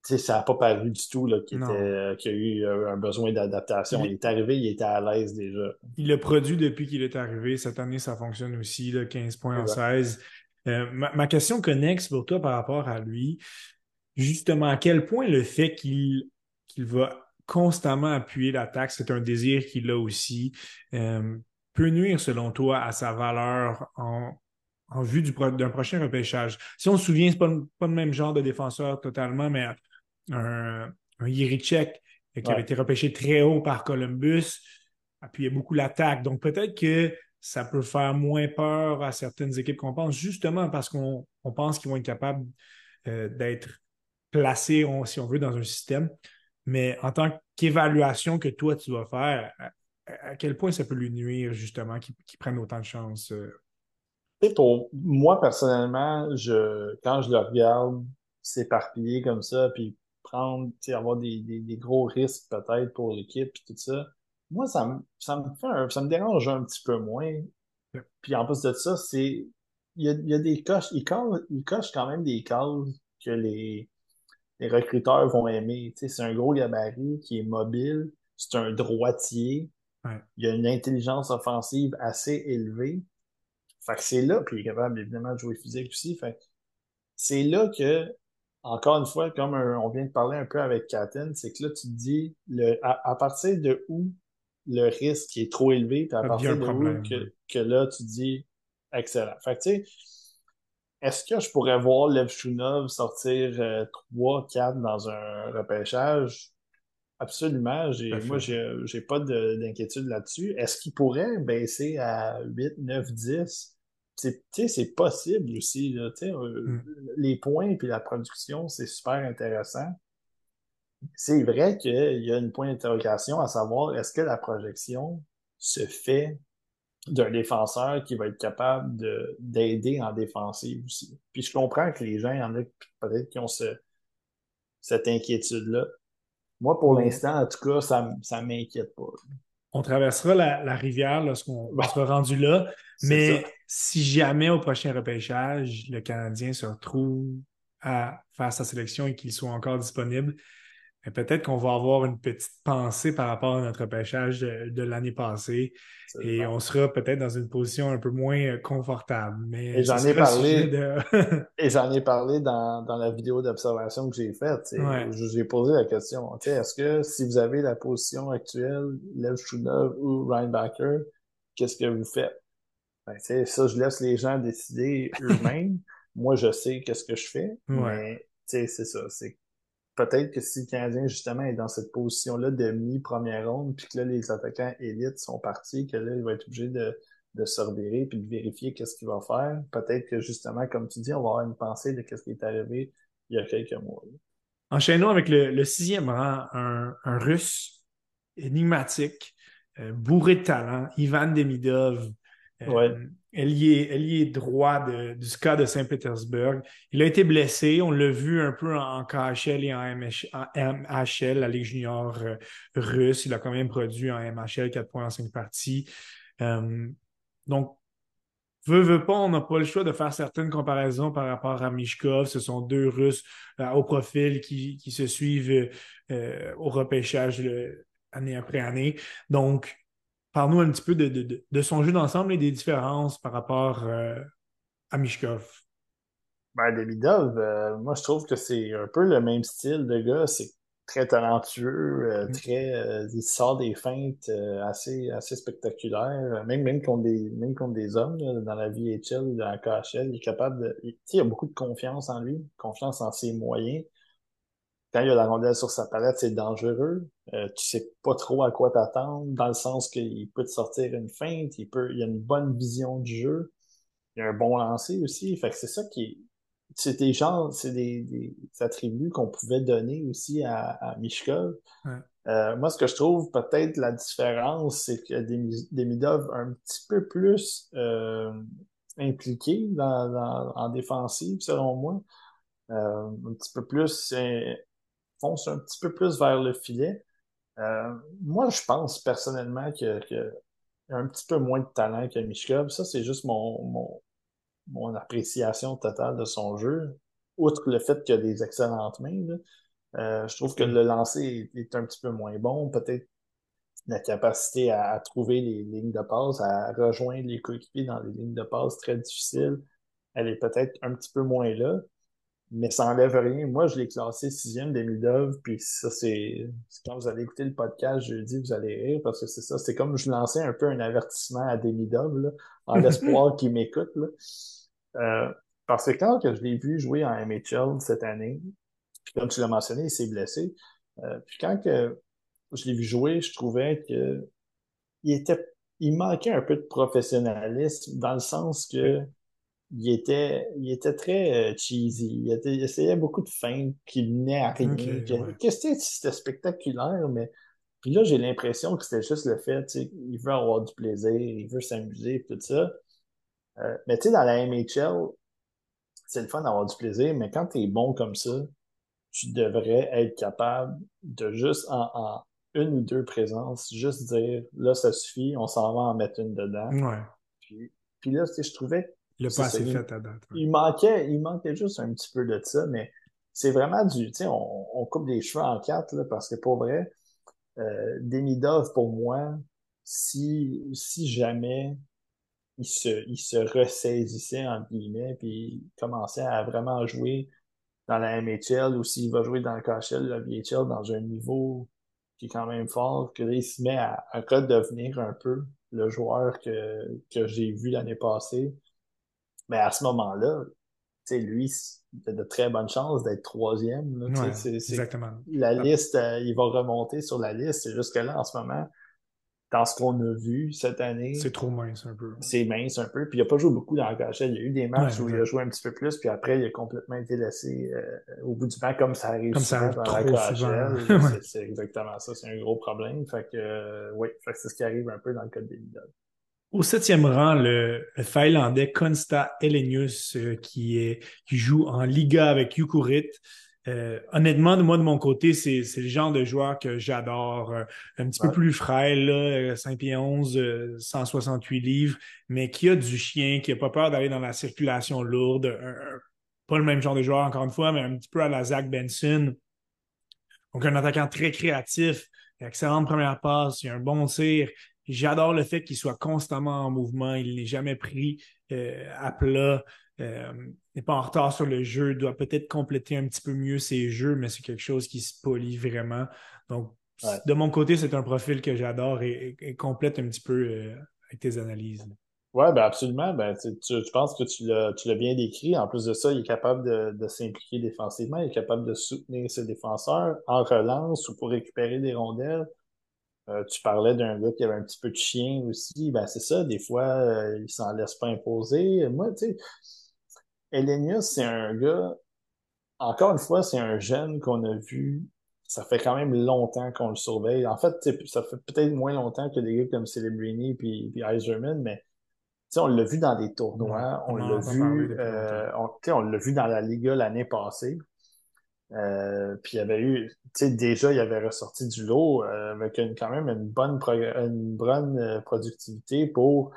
ça n'a pas paru du tout qu'il a eu euh, un besoin d'adaptation. Il... est arrivé, il était à l'aise déjà. Il l'a produit depuis qu'il est arrivé. Cette année, ça fonctionne aussi, là, 15 points en 16. Euh, ma, question connexe pour toi par rapport à lui, justement, à quel point le fait qu'il va constamment appuyer l'attaque, c'est un désir qu'il a aussi, euh, peut nuire, selon toi, à sa valeur en, en vue d'un prochain repêchage? Si on se souvient, c'est pas, pas le même genre de défenseur totalement, mais un, un qui avait été repêché très haut par Columbus, appuyait beaucoup l'attaque. Donc peut-être que ça peut faire moins peur à certaines équipes qu'on pense, justement parce qu'on pense qu'ils vont être capables euh, d'être placés, si on veut, dans un système. Mais en tant qu'évaluation que toi, tu vas faire, à, quel point ça peut lui nuire, justement, qu'il prenne autant de chance? Euh? Pour moi, personnellement, je, quand je le regarde s'éparpiller comme ça, puis prendre, avoir des, des, gros risques peut-être pour l'équipe et tout ça. Moi, ça me, ça me fait ça me dérange un petit peu moins. Puis en plus de ça, c'est. Il y a, il y a des coches, il coche, quand même des cases que les, les recruteurs vont aimer. c'est un gros gabarit qui est mobile, c'est un droitier, il a une intelligence offensive assez élevée. Fait que c'est là, puis il est capable évidemment de jouer physique aussi. Fait c'est là que encore une fois, comme on vient de parler un peu avec Katen, c'est que là, tu te dis, le, à, partir de où le risque est trop élevé, puis à partir de où que, que, là, tu te dis, excellent. Fait que, tu sais, est-ce que je pourrais voir Lev Shunov sortir 3, euh, 4 dans un repêchage? Absolument. moi, j'ai pas d'inquiétude là-dessus. Est-ce qu'il pourrait baisser à 8, 9, 10? C'est possible aussi. Là, euh, mm. Les points et la production, c'est super intéressant. C'est vrai qu'il y a une point d'interrogation à savoir est-ce que la projection se fait d'un défenseur qui va être capable d'aider en défensive aussi? Puis je comprends que les gens, il y en a peut-être qui ont cette inquiétude-là. Moi, pour mm. l'instant, en tout cas, ça ne m'inquiète pas on traversera la, rivière lorsqu'on sera rendu là. Mais si jamais au prochain repêchage, le Canadien se retrouve à faire sa sélection et qu'il soit encore disponible, peut-être qu'on va avoir une petite pensée par rapport à notre repêchage de, l'année passée et on sera peut-être dans une position un peu moins euh, confortable. Mais et j'en ai parlé et j'en ai parlé dans, dans la vidéo d'observation que j'ai faite. J'ai posé la question est-ce que si vous avez la position actuelle, Lev ou Ryan Backer, qu'est-ce que vous faites? Ben, ça, je laisse les gens décider eux-mêmes. Moi, je sais qu'est-ce que je fais, mais c'est ça. C'est peut-être que si le Canadien, justement, est dans cette position-là de mi-première ronde, puis que là, les attaquants élites sont partis, que là, il va être obligé de, de se repérer puis de vérifier qu'est-ce qu'il va faire. Peut-être que justement, comme tu dis, on va avoir une pensée de qu'est-ce qui est arrivé il y a quelques mois. Enchaînons avec le, sixième rang, un, russe énigmatique, euh, bourré de talent, Ivan Demidov. Euh, ailier, droit du SCA de Saint-Pétersbourg. Il a été blessé. On l'a vu un peu en, KHL et en, MHL, la Ligue junior euh, russe. Il a quand même produit en MHL 4 points en 5 parties. Euh, donc, veut, veut pas, on n'a pas le choix de faire certaines comparaisons par rapport à Mishkov. Ce sont deux Russes euh, au profil qui, se suivent au repêchage année après année. Donc, parle-nous un petit peu de, son jeu d'ensemble et des différences par rapport à Mishkov. Ben, Demidov, moi, je trouve que c'est un peu le même style de gars. C'est très talentueux, euh, mm. très, euh, il sort des feintes euh, assez, assez spectaculaires, même, même, contre des, même contre des hommes dans la VHL ou dans la KHL, il est capable de. Il, il, a beaucoup de confiance en lui, confiance en ses moyens. Quand il a la rondelle sur sa palette, c'est dangereux. tu sais pas trop à quoi t'attendre, dans le sens qu'il peut te sortir une feinte, il peut, il a une bonne vision du jeu, il a un bon lancer aussi. Fait que c'est ça qui est, c'est des gens, c'est des, attributs qu'on pouvait donner aussi à, à Mishkov. Euh, moi, ce que je trouve peut-être la différence, c'est que Demidov un petit peu plus euh, impliqué dans, en défensive, selon moi. Euh, un petit peu plus, fonce un petit peu plus vers le filet. moi, je pense personnellement que, que a un petit peu moins de talent que Mishkov. Ça, c'est juste mon, mon appréciation totale de son jeu, outre le fait qu'il a des excellentes mains, euh, je trouve que le lancer est, un petit peu moins bon. Peut-être la capacité à, trouver les lignes de passe, à rejoindre les coéquipiers dans les lignes de passe très difficiles, elle est peut-être un petit peu moins là, mais ça n'enlève rien. Moi, je l'ai classé sixième demi-dove, puis ça, c'est quand vous allez écouter le podcast jeudi, vous allez rire, parce que c'est ça, c'est comme je lançais un peu un avertissement à demi-dove, en l'espoir qu'il m'écoute. Euh, parce que quand que je l'ai vu jouer en MHL cette année, comme tu l'as mentionné, il s'est blessé. Euh, puis quand que je l'ai vu jouer, je trouvais que il était, il manquait un peu de professionnalisme dans le sens que il était, il était très euh, cheesy. Il, essayait beaucoup de feintes qui venaient à rien. Qu'est-ce que c'était spectaculaire, mais puis là, j'ai l'impression que c'était juste le fait, tu sais, il veut avoir du plaisir, il veut s'amuser, tout ça. Euh, mais tu sais, dans la MHL, c'est le fun d'avoir du plaisir, mais quand tu es bon comme ça, tu devrais être capable de juste en, une ou deux présences, juste dire là, ça suffit, on s'en va en mettre une dedans. Ouais. Puis, puis là, je trouvais. Le pas assez fait à date. Il, manquait, il manquait juste un petit peu de ça, mais c'est vraiment du. Tu sais, on, on, coupe les cheveux en quatre, là, parce que pour vrai, euh, Demidov, pour moi, si, si jamais il se, il se ressaisissait, entre guillemets, puis il commençait à vraiment jouer dans la MHL ou s'il va jouer dans le KHL, la VHL, dans un niveau qui est quand même fort, que là, il se met à, à devenir un peu le joueur que, que j'ai vu l'année passée. Mais à ce moment-là, lui, il a de très bonnes chances d'être troisième. Là, exactement. La liste, euh, il va remonter sur la liste. C'est juste que là, en ce moment, dans ce qu'on a vu cette année. C'est trop mince un peu. C'est mince un peu. Puis il n'a pas joué beaucoup dans le KHL. Il y a eu des matchs où il a joué un petit peu plus, puis après, il a complètement été laissé euh, au bout du banc, comme ça arrive comme ça dans la KHL. C'est exactement ça. C'est un gros problème. Fait que, euh, oui, c'est ce qui arrive un peu dans le cas de Au septième rang, le, Finlandais Konsta Elenius, euh, qui, est, qui joue en Liga avec Yukurit. Euh, honnêtement, moi, de mon côté, c'est, le genre de joueur que j'adore. Euh, un petit peu plus frêle, là, 5 euh, pieds 11, 168 livres, mais qui a du chien, qui a pas peur d'aller dans la circulation lourde. pas le même genre de joueur, encore une fois, mais un petit peu à la Zach Benson. Donc, un attaquant très créatif, excellente première passe, il a un bon tir. J'adore le fait qu'il soit constamment en mouvement, il n'est jamais pris à plat euh, n'est pas en retard sur le jeu, doit peut-être compléter un petit peu mieux ses jeux, mais c'est quelque chose qui se polie vraiment. Donc, de mon côté, c'est un profil que j'adore et, complète un petit peu euh, avec tes analyses. Oui, ben absolument. Ben, tu, je pense que tu l'as bien décrit. En plus de ça, il est capable de, de s'impliquer défensivement, il est capable de soutenir ses défenseurs en relance ou pour récupérer des rondelles. Euh, tu parlais d'un gars qui avait un petit peu de chien aussi. Ben, c'est ça, des fois, euh, il s'en laisse pas imposer. Moi, tu sais, Elenius, c'est un gars, encore une fois, c'est un jeune qu'on a vu. Ça fait quand même longtemps qu'on le surveille. En fait, ça fait peut-être moins longtemps que des gars comme Celebrini puis, puis Iserman, mais on l'a vu dans des tournois, on l'a vu, euh, on, on l'a vu dans la Liga l'année passée. Euh, puis il y avait eu, tu sais, déjà, il avait ressorti du lot euh, avec quand même une bonne, une bonne euh, productivité pour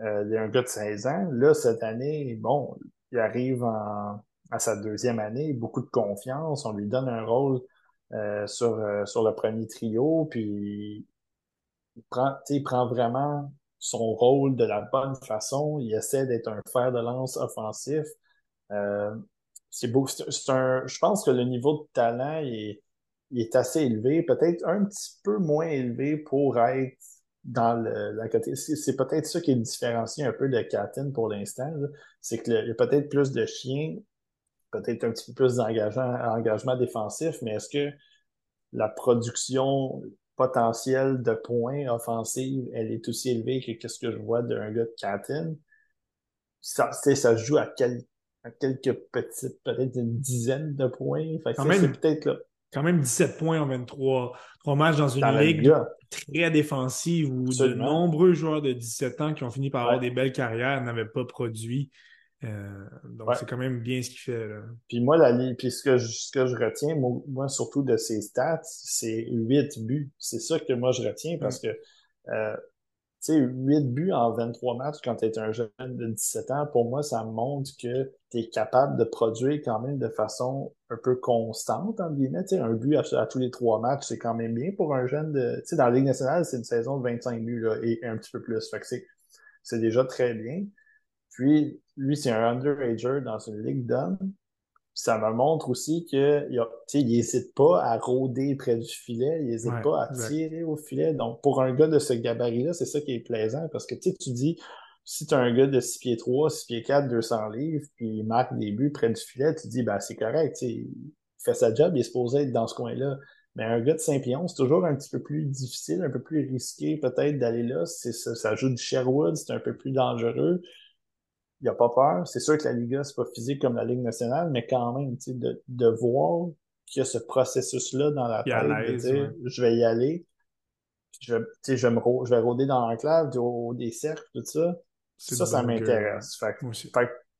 un gars de 16 ans. Là, cette année, bon, il arrive à sa deuxième année, beaucoup de confiance, on lui donne un rôle sur, sur le premier trio, puis il prend, il prend vraiment son rôle de la bonne façon, il essaie d'être un fer de lance offensif. Euh, c'est beau. C'est un, je pense que le niveau de talent est, est assez élevé, peut-être un petit peu moins élevé pour être dans le, la côté. C'est peut-être ça qui le différencie un peu de Katin pour l'instant. C'est qu'il y a peut-être plus de chiens, peut-être un petit peu plus d'engagement défensif, mais est-ce que la production potentielle de points offensifs, elle est aussi élevée que ce que je vois d'un gars de Katin? Ça, ça se joue à quel quelques petites, peut-être une dizaine de points. Fait quand même, peut-être là. Quand même 17 points en 23 trois matchs dans une ligue très défensive où de nombreux joueurs de 17 ans qui ont fini par avoir des belles carrières n'avaient pas produit. Euh, donc, c'est quand même bien ce qu'il fait. Là. Puis moi, la, puis ce que, je, ce que je retiens, moi, surtout de ses stats, c'est 8 buts. C'est ça que moi, je retiens parce que euh, sais, 8 buts en 23 matchs quand tu es un jeune de 17 ans, pour moi, ça montre que tu es capable de produire quand même de façon un peu constante, en guillemets. un but à, tous les trois matchs, c'est quand même bien pour un jeune de. Tu sais, dans la Ligue nationale, c'est une saison de 25 buts et, un petit peu plus. Fait que c'est déjà très bien. Puis, lui, c'est un underager dans une ligue d'hommes ça me montre aussi que il n'hésite pas à rôder près du filet, il n'hésite pas à tirer au filet. Donc, pour un gars de ce gabarit-là, c'est ça qui est plaisant parce que tu dis, si tu as un gars de 6 pieds 3, 6 pieds 4, 200 livres, puis il marque des buts près du filet, tu dis, ben, c'est correct, il fait sa job, il est supposé être dans ce coin-là. Mais un gars de Saint-Pion, c'est toujours un petit peu plus difficile, un peu plus risqué peut-être d'aller là. Ça, ça joue du Sherwood, c'est un peu plus dangereux il a pas peur. C'est sûr que la Liga, c'est pas physique comme la Ligue nationale, mais quand même, de, de voir qu'il y a ce processus-là dans la tête, de je vais y aller, je, je, je vais rôder dans l'enclave, des cercles, tout ça. Ça, ça m'intéresse. Fait,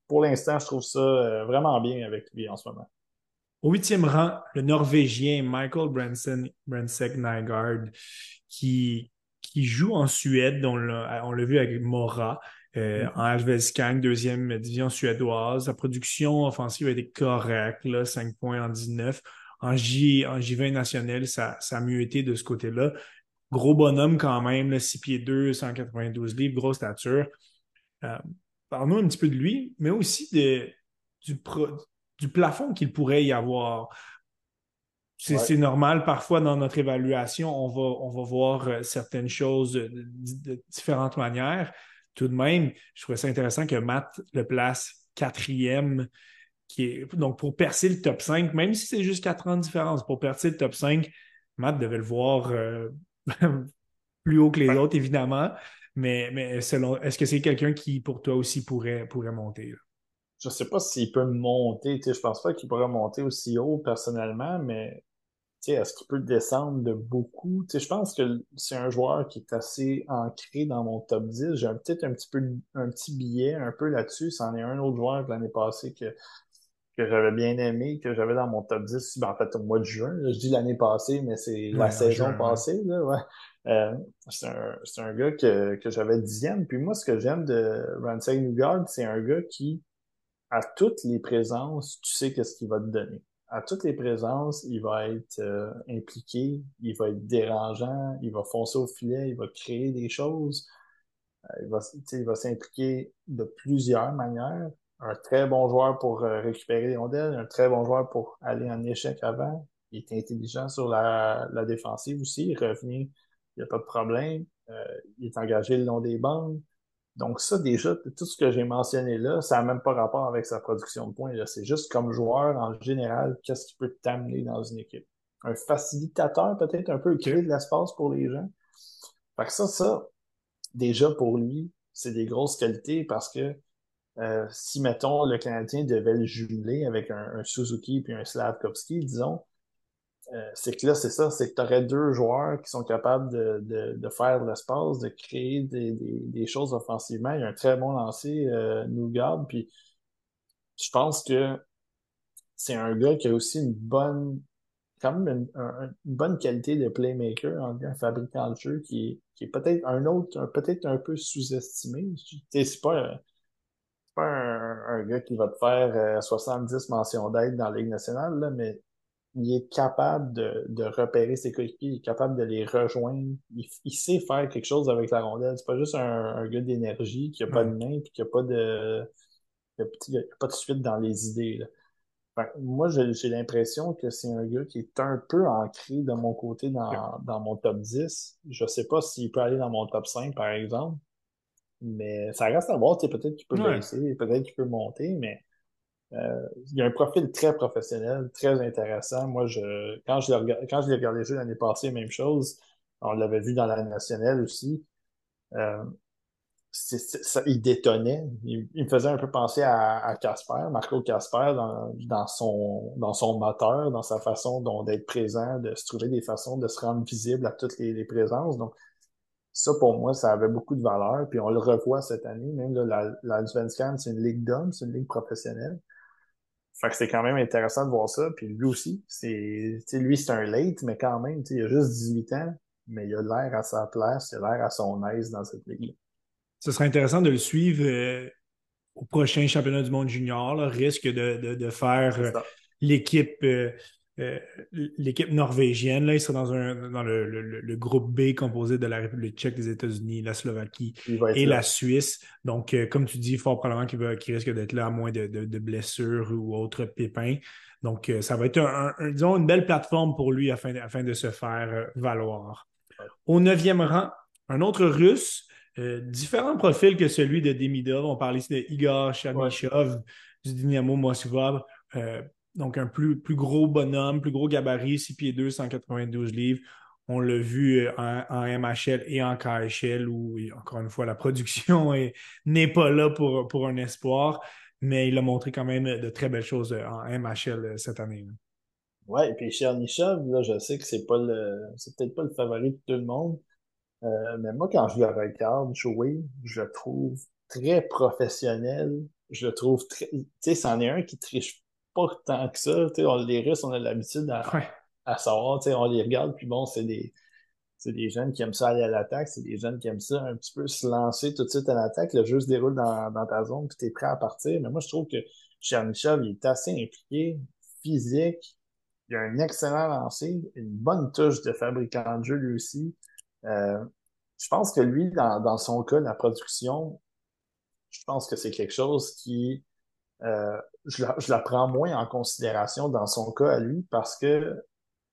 pour l'instant, je trouve ça euh, vraiment bien avec lui en ce moment. Au huitième rang, le Norvégien Michael Branson, Bransek Nygaard, qui, qui joue en Suède, on l'a vu avec Mora. Euh, en HVSCAN, deuxième division suédoise. La production offensive a été correcte, là, 5 points en 19. En, J, en J20 national, ça, ça a mieux été de ce côté-là. Gros bonhomme quand même, là, 6 pieds 2, 192 livres, grosse stature. Euh, Parle-nous un petit peu de lui, mais aussi de, du, du plafond qu'il pourrait y avoir. C'est normal, parfois dans notre évaluation, on va, on va voir euh, certaines choses de différentes manières tout de même, je trouvais ça intéressant que Matt le place quatrième, qui est, donc pour percer le top 5, même si c'est juste 4 ans de différence, pour percer le top 5, Matt devait le voir euh, plus haut que les autres, évidemment. Mais, mais selon, est-ce que c'est quelqu'un qui, pour toi aussi, pourrait, pourrait monter? Je ne sais pas s'il peut monter. Je pense pas qu'il pourrait monter aussi haut personnellement, mais est-ce qu'il peut descendre de beaucoup? je pense que c'est un joueur qui est assez ancré dans mon top 10. J'ai peut-être un petit peu un petit billet un peu là-dessus. C'en est un autre joueur de l'année passée que, que j'avais bien aimé, que j'avais dans mon top 10, ben, en fait au mois de juin. je dis l'année passée, mais c'est la saison passée. Euh, c'est un, un, gars que, que j'avais dixième. Puis moi, ce que j'aime de Ramsey Newgard, c'est un gars qui, à toutes les présences, tu sais qu'est-ce qu'il va te donner à toutes les présences, il va être euh, impliqué, il va être dérangeant, il va foncer au filet, il va créer des choses, euh, il va, il s'impliquer de plusieurs manières. Un très bon joueur pour euh, récupérer les rondelles, un très bon joueur pour aller en échec avant. Il est intelligent sur la, la défensive aussi, revenir, il n'y a pas de problème. il est engagé le long des bandes. Donc ça, déjà, tout ce que j'ai mentionné là, ça n'a même pas rapport avec sa production de points. C'est juste comme joueur en général, qu'est-ce qui peut t'amener dans une équipe? un facilitateur peut-être un peu, créer de l'espace pour les gens. Fait que ça, ça, déjà pour lui, c'est des grosses qualités parce que euh, si, mettons, le Canadien devait le jumeler avec un, Suzuki puis un Slavkovski, disons, euh, c'est que là, c'est ça, c'est que tu aurais deux joueurs qui sont capables de, faire de l'espace, de créer des, choses offensivement. Il y a un très bon lancé, euh, Nougard, puis je pense que c'est un gars qui a aussi une bonne quand même une, bonne qualité de playmaker, un fabricant de jeu qui est, peut-être un autre, peut-être un peu sous-estimé. C'est pas, pas un, gars qui va te faire 70 euh, mentions d'aide dans la Ligue nationale, là, mais il est capable de, de repérer ses coéquipiers, il est capable de les rejoindre. Il, sait faire quelque chose avec la rondelle. C'est pas juste un, gars d'énergie qui a pas de main et qui a pas de, qui a, pas de suite dans les idées. Là moi, j'ai l'impression que c'est un gars qui est un peu ancré de mon côté dans, dans mon top 10. Je sais pas s'il peut aller dans mon top 5, par exemple. Mais ça reste à voir. Peut-être qu'il peut baisser, peut-être qu'il peut monter, mais euh, il a un profil très professionnel, très intéressant. Moi, je quand je l'ai l'ai regardé jouer l'année passée, même chose. On l'avait vu dans la nationale aussi. Euh, ça, il détonnait. Il, me faisait un peu penser à Casper, Marco Casper, dans, dans, son, dans son moteur, dans sa façon d'être présent, de se trouver des façons de se rendre visible à toutes les, présences. Donc, ça, pour moi, ça avait beaucoup de valeur. Puis on le revoit cette année. Même là, la, la c'est une ligue d'hommes, c'est une ligue professionnelle. Fait que c'est quand même intéressant de voir ça. Puis lui aussi, c'est, lui, c'est un late, mais quand même, il a juste 18 ans, mais il a l'air à sa place, il a l'air à son aise dans cette ligue-là ce serait intéressant de le suivre euh, au prochain championnat du monde junior. Risque de, faire euh, l'équipe euh, l'équipe norvégienne. Là, il sera dans, un, dans le, groupe B composé de la République tchèque, des États-Unis, la Slovaquie et la Suisse. Donc, comme tu dis, fort probablement qu'il risque d'être là à moins de, blessures ou autres pépins. Donc, ça va être disons, une belle plateforme pour lui afin, afin de se faire valoir. Au neuvième rang, un autre russe, euh, différents profils que celui de Demidov. On parle ici de Igor Chernyshov du Dynamo Moskva. Euh, donc, un plus, plus gros bonhomme, plus gros gabarit, 6 pieds 2, 192 livres. On l'a vu euh, en, MHL et en KHL où, encore une fois, la production n'est pas là pour, pour un espoir, mais il a montré quand même de très belles choses en MHL cette année. Oui, et puis Chernyshov, là, je sais que c'est pas le c'est peut-être pas le favori de tout le monde, euh, mais moi, quand je le regarde jouer, je le trouve très professionnel. Je le trouve très. Tu sais, c'en est un qui triche pas tant que ça. Tu sais, on, les Russes, on a l'habitude à, à savoir. Tu sais, on les regarde, puis bon, c'est des. C'est des jeunes qui aiment ça aller à l'attaque, c'est des jeunes qui aiment ça un petit peu se lancer tout de suite à l'attaque. Le jeu se déroule dans, dans ta zone, puis tu es prêt à partir. Mais moi, je trouve que Chernyshov, il est assez impliqué, physique. Il a un excellent lancer, une bonne touche de fabricant de jeu lui aussi. Euh, je pense que lui, dans, son cas, la production, je pense que c'est quelque chose qui, euh, je, la, prends moins en considération dans son cas à lui parce que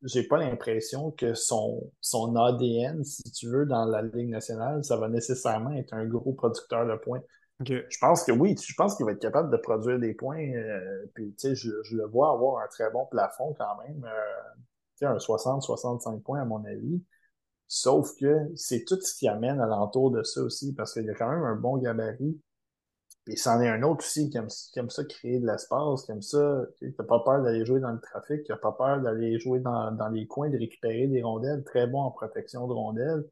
j'ai pas l'impression que son, son ADN, si tu veux, dans la Ligue nationale, ça va nécessairement être un gros producteur de points. Je pense que oui, je pense qu'il va être capable de produire des points. Euh, puis, tu sais, je, le vois avoir un très bon plafond quand même. Euh, tu sais, un 60-65 points à mon avis. Sauf que c'est tout ce qui amène alentour de ça aussi, parce qu'il y a quand même un bon gabarit. Et c'en est un autre aussi qui aime, ça créer de l'espace, qui aime ça, qui n'a pas peur d'aller jouer dans le trafic, qui n'a pas peur d'aller jouer dans, dans les coins, de récupérer des rondelles, très bon en protection de rondelles.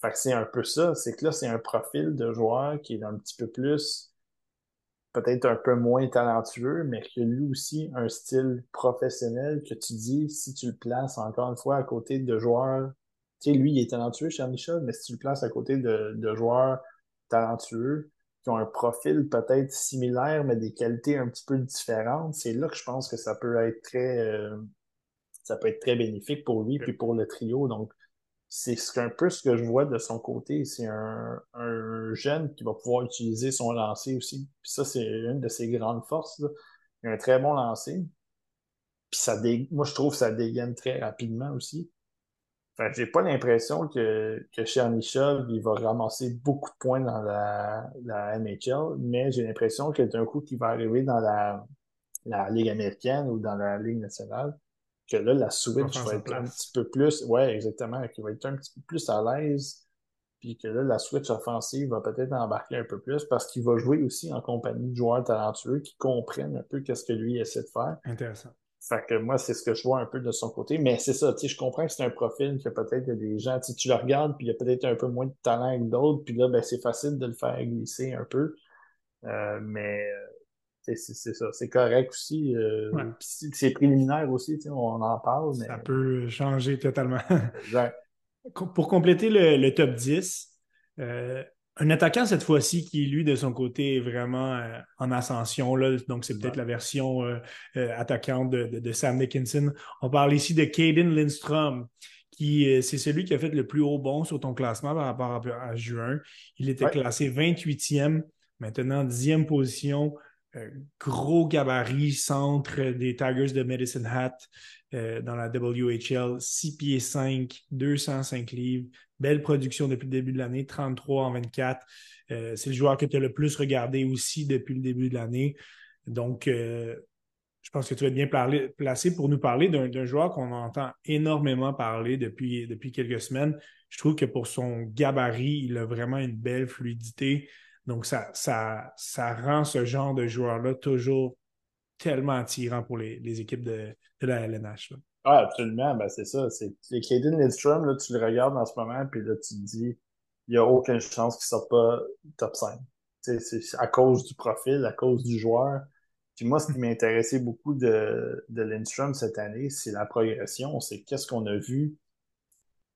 Fait que c'est un peu ça, c'est que là, c'est un profil de joueur qui est un petit peu plus, peut-être un peu moins talentueux, mais qui a lui aussi un style professionnel que tu dis, si tu le places encore une fois à côté de joueurs lui, il est talentueux, chez Michel, mais si tu le places à côté de, joueurs talentueux qui ont un profil peut-être similaire, mais des qualités un petit peu différentes, c'est là que je pense que ça peut être très, euh, ça peut être très bénéfique pour lui puis pour le trio. Donc, c'est un peu ce que je vois de son côté. C'est un, jeune qui va pouvoir utiliser son lancer aussi. Puis ça, c'est une de ses grandes forces. Il a un très bon lancer. Puis ça moi, je trouve que ça dégaine très rapidement aussi j'ai pas l'impression que, que Chernyshov, il va ramasser beaucoup de points dans la, la NHL, mais j'ai l'impression que d'un coup qu'il va arriver dans la, la Ligue américaine ou dans la Ligue nationale, que là, la switch va être un petit peu plus, ouais, exactement, qui va être un petit peu plus à l'aise, puis que là, la switch offensive va peut-être embarquer un peu plus parce qu'il va jouer aussi en compagnie de joueurs talentueux qui comprennent un peu qu'est-ce que lui essaie de faire. Intéressant. Fait que moi, c'est ce que je vois un peu de son côté. Mais c'est ça, tu sais, je comprends que c'est un profil que peut-être des gens, tu tu le regardes, puis il y a peut-être un peu moins de talent que d'autres, puis là, ben, c'est facile de le faire glisser un peu. Euh, mais c'est ça, c'est correct aussi. Euh, c'est préliminaire aussi, on en parle. Ça peut changer totalement. Pour compléter le, top 10, euh, un attaquant cette fois-ci qui, lui, de son côté, est vraiment euh, en ascension. Là, donc, c'est peut-être la version attaquante de, Sam Dickinson. On parle ici de Caden Lindstrom, qui c'est celui qui a fait le plus haut bon sur ton classement par rapport à, juin. Il était classé 28e, maintenant 10e position euh, gros gabarit centre des Tigers de Medicine Hat euh, dans la WHL, 6 pieds 5, 205 livres, belle production depuis le début de l'année, 33 en 24. Euh, c'est le joueur que tu as le plus regardé aussi depuis le début de l'année. Donc, je pense que tu vas être bien placé pour nous parler d'un joueur qu'on entend énormément parler depuis, quelques semaines. Je trouve que pour son gabarit, il a vraiment une belle fluidité. Donc, ça, rend ce genre de joueur-là toujours tellement attirant pour les, équipes de, de, la LNH. Ah, absolument. Ben, c'est ça. C'est Caden Lindstrom, là, tu le regardes en ce moment, puis là, tu te dis, il n'y a aucune chance qu'il ne sorte pas top 5. C'est à cause du profil, à cause du joueur. Puis moi, ce qui m'intéressait beaucoup de, de Lindstrom cette année, c'est la progression. C'est qu'est-ce qu'on a vu?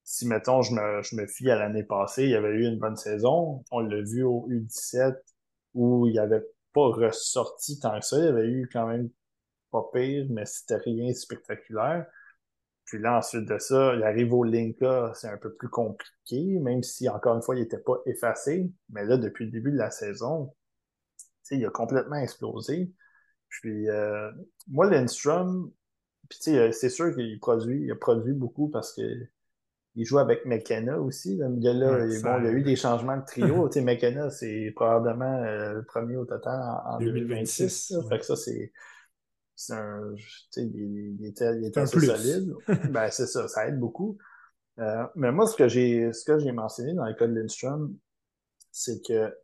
Si, mettons, je me, je me fie à l'année passée, il y avait eu une bonne saison. On l'a vu au U17 où il avait pas ressorti tant que ça. Il avait eu quand même pas pire, mais c'était rien de spectaculaire. Puis là, ensuite de ça, il arrive au Linka, c'est un peu plus compliqué, même si, encore une fois, il n'était pas effacé. Mais là, depuis le début de la saison, il a complètement explosé. Puis, euh, moi, Lindstrom, puis c'est sûr qu'il produit, il a produit beaucoup parce que il joue avec McKenna aussi. Là. Il, y a, là, bon, il y a eu des changements de trio. tu sais, McKenna, c'est probablement euh, le premier au total en, 2026. Fait que ça, c'est. C'est un. Tu sais, il, il, était, il était assez solide. ben, c'est ça, ça aide beaucoup. Euh, mais moi, ce que j'ai ce que j'ai mentionné dans le cas de Lindstrom, c'est que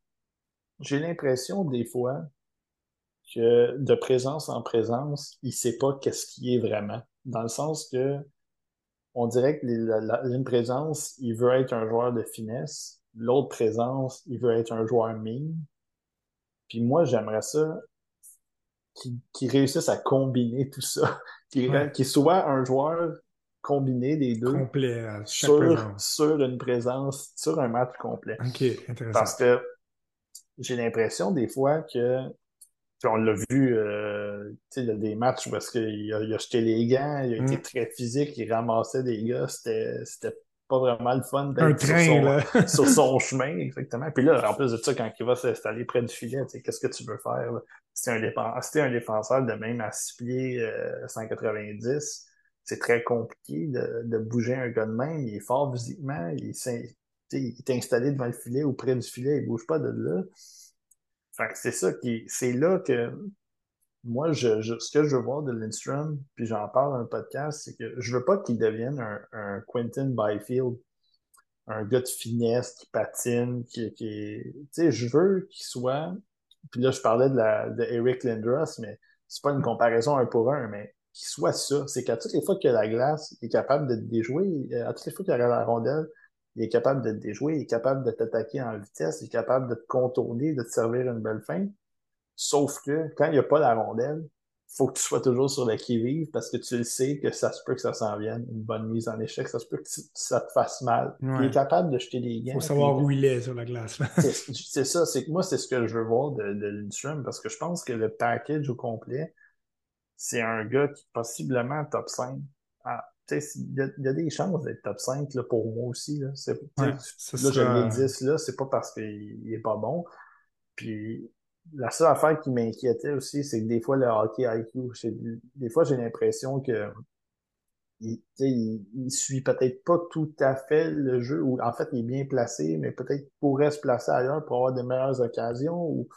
j'ai l'impression des fois que de présence en présence, il sait pas qu'est-ce qui est vraiment. Dans le sens que on dirait que l'une présence, il veut être un joueur de finesse. L'autre présence, il veut être un joueur mine. Puis moi, j'aimerais ça qu'il réussisse à combiner tout ça. Qu'il soit un joueur combiné des deux. Complet, sur, sur une présence, sur un match complet. OK, intéressant. Parce que j'ai l'impression des fois que on l'a vu, euh, il y a des matchs où est-ce qu'il a, il a jeté les gants, il a été mm. très physique, il ramassait des gars, c'était pas vraiment le fun d'être sur, son, sur son chemin, exactement. Puis là, en plus de ça, quand il va s'installer près du filet, qu'est-ce que tu veux faire? Si un, défenseur, un défenseur de même à 6 pieds 190, euh, c'est très compliqué de, de, bouger un gars de même. Il est fort physiquement, il est, il est installé devant le filet ou près du filet, il bouge pas de là. Fait c'est ça qui, c'est là que moi, je, ce que je veux voir de Lindstrom, puis j'en parle dans le podcast, c'est que je veux pas qu'il devienne un, un Quentin Byfield, un gars de finesse qui patine, qui, qui tu sais, je veux qu'il soit, puis là, je parlais de la, de Eric Lindros, mais c'est pas une comparaison un pour un, mais qu'il soit ça. C'est qu'à toutes les fois que la glace est capable de déjouer, à toutes les fois qu'il a la rondelle, il est capable de te déjouer, il est capable de t'attaquer en vitesse, il est capable de te contourner, de te servir une belle fin. Sauf que quand il n'y a pas la rondelle, faut que tu sois toujours sur la qui-vive parce que tu le sais que ça se peut que ça s'en vienne, une bonne mise en échec, ça se peut que ça te fasse mal. Il est capable de jeter des gains. Faut savoir où il est sur la glace. c'est ça, c'est que moi, c'est ce que je veux voir de, de Lindstrom parce que je pense que le package au complet, c'est un gars qui possiblement top 5 il y, a des chances d'être top 5 là, pour moi aussi. Là, là je l'ai 10, là, c'est pas parce qu'il est pas bon. Puis la seule affaire qui m'inquiétait aussi, c'est que des fois, le hockey IQ, des fois, j'ai l'impression que il, il, suit peut-être pas tout à fait le jeu, ou en fait, il est bien placé, mais peut-être pourrait se placer ailleurs pour avoir de meilleures occasions, ou,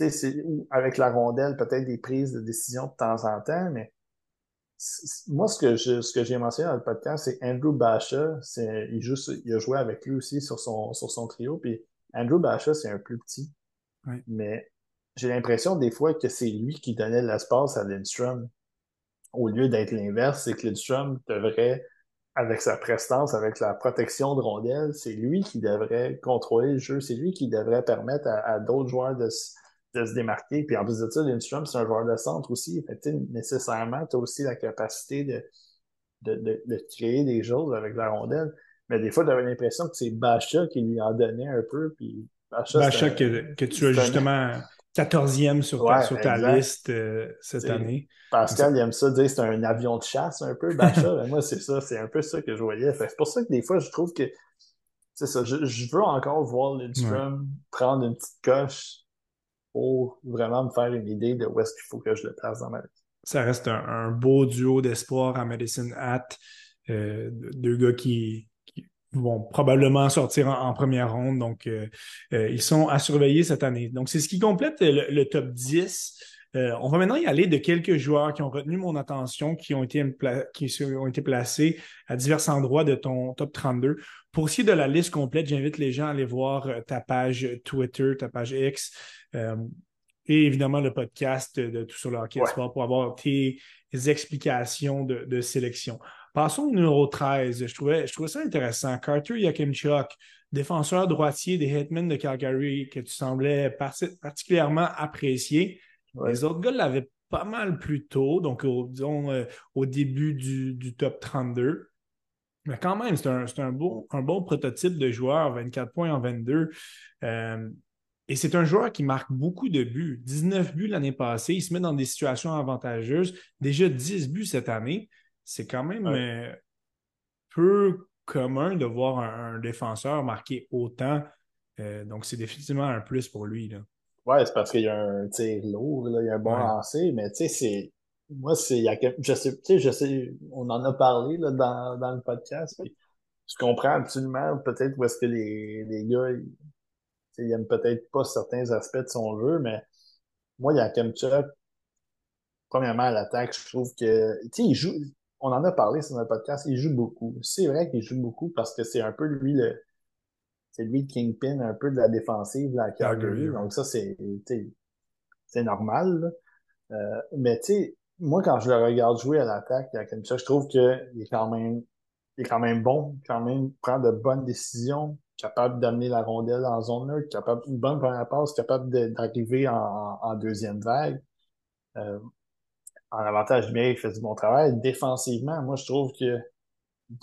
ou avec la rondelle, peut-être des prises de décision de temps en temps, mais moi, ce que ce que j'ai mentionné dans le podcast, c'est Andrew Basha. Il, joue, il a joué avec lui aussi sur son, sur son trio. Puis Andrew Basha, c'est un plus petit. Mais j'ai l'impression des fois que c'est lui qui donnait l'espace à Lindstrom. Au lieu d'être l'inverse, c'est que Lindstrom devrait, avec sa prestance, avec la protection de rondelles, c'est lui qui devrait contrôler le jeu. C'est lui qui devrait permettre à, d'autres joueurs de, de, se démarquer. Puis en plus de ça, Lindstrom, c'est un joueur de centre aussi. Fait, nécessairement, tu aussi la capacité de, de, de, créer des choses avec la rondelle. Mais des fois, j'avais l'impression que c'est Bacha qui lui en donnait un peu. Puis Bacha, que, que, tu as justement 14e sur ta, sur ta liste euh, cette année. Pascal, il aime ça dire c'est un avion de chasse un peu, Bacha. Ben, moi, c'est ça, c'est un peu ça que je voyais. C'est pour ça que des fois, je trouve que c'est ça. Je, veux encore voir Lindstrom prendre une petite coche pour vraiment me faire une idée de où est-ce qu'il faut que je le place dans ma liste. Ça reste un, beau duo d'espoir à Medicine Hat. Euh, deux gars qui, vont probablement sortir en, première ronde. Donc, euh, euh, ils sont à surveiller cette année. Donc, c'est ce qui complète le, top 10. Euh, on va maintenant y aller de quelques joueurs qui ont retenu mon attention, qui ont été, qui ont été placés à divers endroits de ton top 32. Pour ce qui est de la liste complète, j'invite les gens à aller voir ta page Twitter, ta page X, et évidemment le podcast de Tout sur le hockey pour avoir tes explications de, de sélection. Passons au numéro 13. Je trouvais, je trouvais ça intéressant. Carter Yakimchuk, défenseur droitier des Hitmen de Calgary, que tu semblais particulièrement apprécier. Les autres gars l'avaient pas mal plus tôt, donc au, disons euh, au début du, top 32. Mais quand même, c'est un, un, bon, un bon prototype de joueur, 24 points en 22. Euh, et c'est un joueur qui marque beaucoup de buts. 19 buts l'année passée. Il se met dans des situations avantageuses. Déjà 10 buts cette année c'est quand même euh, peu commun de voir un, défenseur marquer autant. Euh, donc, c'est définitivement un plus pour lui. Là. Ouais, c'est parce qu'il y a un tir lourd, il y a un bon lancer, mais tu sais, c'est. Moi, c'est. Je sais, tu sais, je sais, on en a parlé là, dans, dans le podcast. je comprends absolument peut-être où est-ce que les, les gars ils, ils aiment peut-être pas certains aspects de son jeu, mais moi, il y a Kemchuk, premièrement à l'attaque, je trouve que. Tu sais, il joue on en a parlé sur notre podcast, il joue beaucoup. C'est vrai qu'il joue beaucoup parce que c'est un peu lui le c'est lui le kingpin un peu de la défensive la Calgary. Donc ça, c'est c'est normal. Euh, mais tu sais, moi, quand je le regarde jouer à l'attaque, je trouve qu'il est quand même il est quand même bon, quand même prend de bonnes décisions, capable d'amener la rondelle en zone neutre, capable une bonne première passe, capable d'arriver en, en, deuxième vague. Euh, en avantage numérique, il fait du bon travail. Défensivement, moi, je trouve que,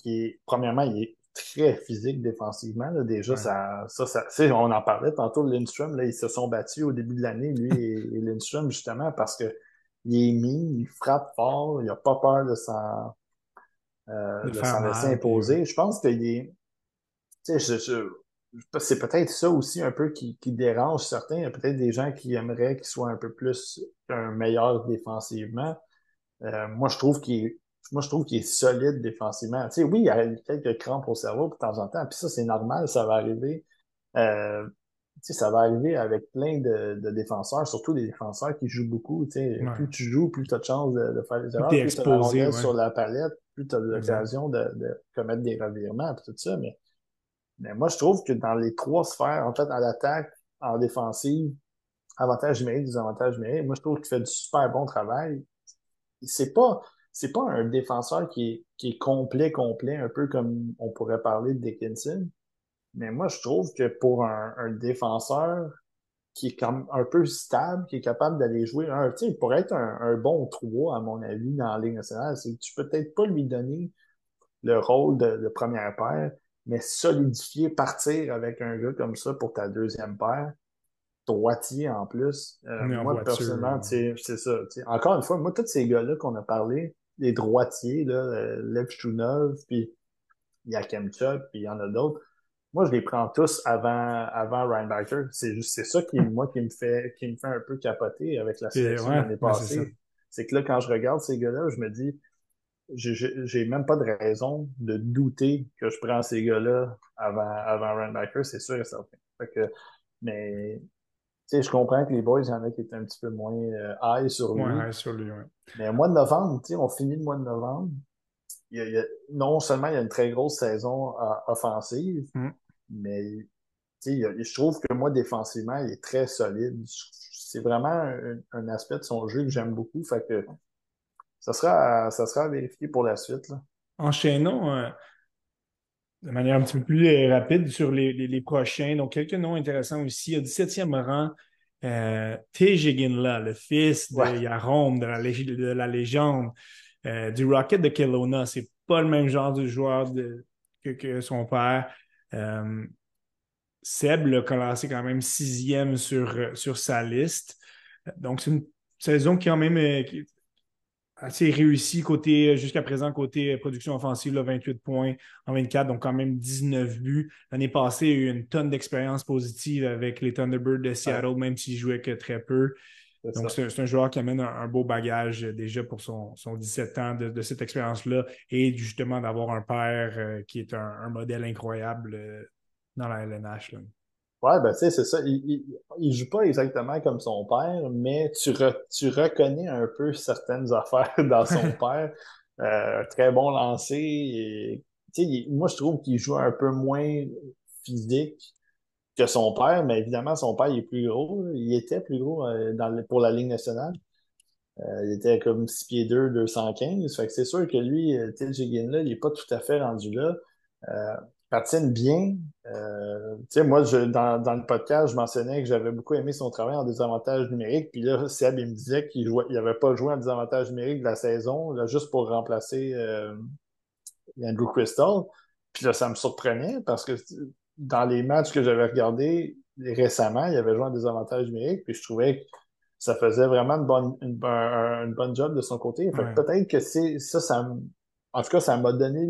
est, premièrement, il est très physique défensivement. Là. Déjà, ça, ça, ça on en parlait tantôt, Lindstrom, là, ils se sont battus au début de l'année, lui et, Lindstrom, justement, parce que il est mis, il frappe fort, il n'a pas peur de s'en euh, de laisser imposer. Je pense qu'il est. Sais, je, c'est peut-être ça aussi un peu qui, qui dérange certains. Il y a peut-être des gens qui aimeraient qu'il soit un peu plus un meilleur défensivement. Euh, moi, je trouve qu'il est, moi, je trouve qu'il est solide défensivement. Tu sais, oui, il y a quelques crampes au cerveau de temps en temps, puis ça, c'est normal, ça va arriver. Euh, tu sais, ça va arriver avec plein de, de, défenseurs, surtout des défenseurs qui jouent beaucoup. Tu sais, Plus tu joues, plus tu as de chances de, faire des erreurs, plus tu as la sur la palette, plus tu as l'occasion de, de, commettre des revirements et tout ça. Mais mais moi, je trouve que dans les trois sphères, en fait, à l'attaque, en défensive, avantage numérique, désavantage numérique, moi, je trouve qu'il fait du super bon travail. C'est pas, c'est pas un défenseur qui est, qui est complet, complet, un peu comme on pourrait parler de Dickinson. Mais moi, je trouve que pour un, un défenseur qui est comme un peu stable, qui est capable d'aller jouer un, tu sais, il pourrait être un, un, bon 3, à mon avis, dans la Ligue nationale. C'est que tu peux peut-être pas lui donner le rôle de, de première paire, mais solidifier, partir avec un gars comme ça pour ta deuxième paire, droitier en plus. Euh, moi, personnellement, c'est ça. Encore une fois, moi, tous ces gars-là qu'on a parlé, les droitiers, là, euh, Lev Chunov, puis Yakemchuk, puis il y en a d'autres, moi, je les prends tous avant, avant Reinbacker. C'est juste, c'est ça qui, moi, qui me fait, qui me fait un peu capoter avec la sélection l'année passée. C'est que là, quand je regarde ces gars-là, je me dis, j'ai même pas de raison de douter que je prends ces gars-là avant, avant Runbacker, c'est sûr et certain. Fait que, mais sais, je comprends que les boys, il y en a qui étaient un petit peu moins euh, high sur lui. Ouais, sur lui, ouais. Mais au mois de novembre, tu sais, on finit le mois de novembre. Il y a, il y a- non seulement il y a une très grosse saison euh, offensive, Mm. mais tu sais, il y a- je trouve que moi, défensivement, il est très solide. C'est vraiment un, un aspect de son jeu que j'aime beaucoup. Fait que ça sera à, ça sera à vérifier pour la suite. Là. Enchaînons euh, de manière un petit peu plus euh, rapide sur les, les- les prochains. Donc, quelques noms intéressants aussi. Au 17e rang, euh, Tejiginla, le fils de Ouais. Yarom, de la, lég- de la légende, euh, du Rocket de Kelowna. C'est pas le même genre de joueur de- que, que son père. Seb l'a classé quand même sixième sur, sur sa liste. Donc, c'est une saison qui, quand même, qui assez réussie côté, euh, jusqu'à présent, côté euh, production offensive, là, 28 points en 24, donc quand même 19 buts. L'année passée, il y a eu une tonne d'expérience positive avec les Thunderbirds de Seattle, même s'il jouait que très peu. C'est Donc, c'est un, joueur qui amène un, un beau bagage euh, déjà pour son, son 17 ans de, de cette expérience-là et justement d'avoir un père euh, qui est un, un modèle incroyable euh, dans la LNH. là. Ouais, ben tu sais, c'est ça. Il, il, il joue pas exactement comme son père, mais tu, re- tu reconnais un peu certaines affaires dans son père. Euh, très bon lancer. Et, tu sais, il- moi, je trouve qu'il joue un peu moins physique que son père, mais évidemment, son père, il est plus gros. Il était plus gros euh, dans le- pour la Ligue nationale. Euh, il était comme 6 pieds 2, 215. Fait que c'est sûr que lui, euh, Till Jiggin, là, il est pas tout à fait rendu là. Patine bien. Euh, tu sais, moi, je, dans, dans le podcast, je mentionnais que j'avais beaucoup aimé son travail en désavantage numérique. Puis là, Seb, il me disait qu'il jouait, il avait pas joué en désavantage numérique de la saison, là, juste pour remplacer euh, Andrew Crystal. Puis là, ça me surprenait parce que dans les matchs que j'avais regardés récemment, il avait joué en désavantage numérique. Puis je trouvais que ça faisait vraiment une bonne, une, un- une bonne job de son côté. Fait que Ouais. peut-être que c'est ça, ça me- en tout cas, ça m'a donné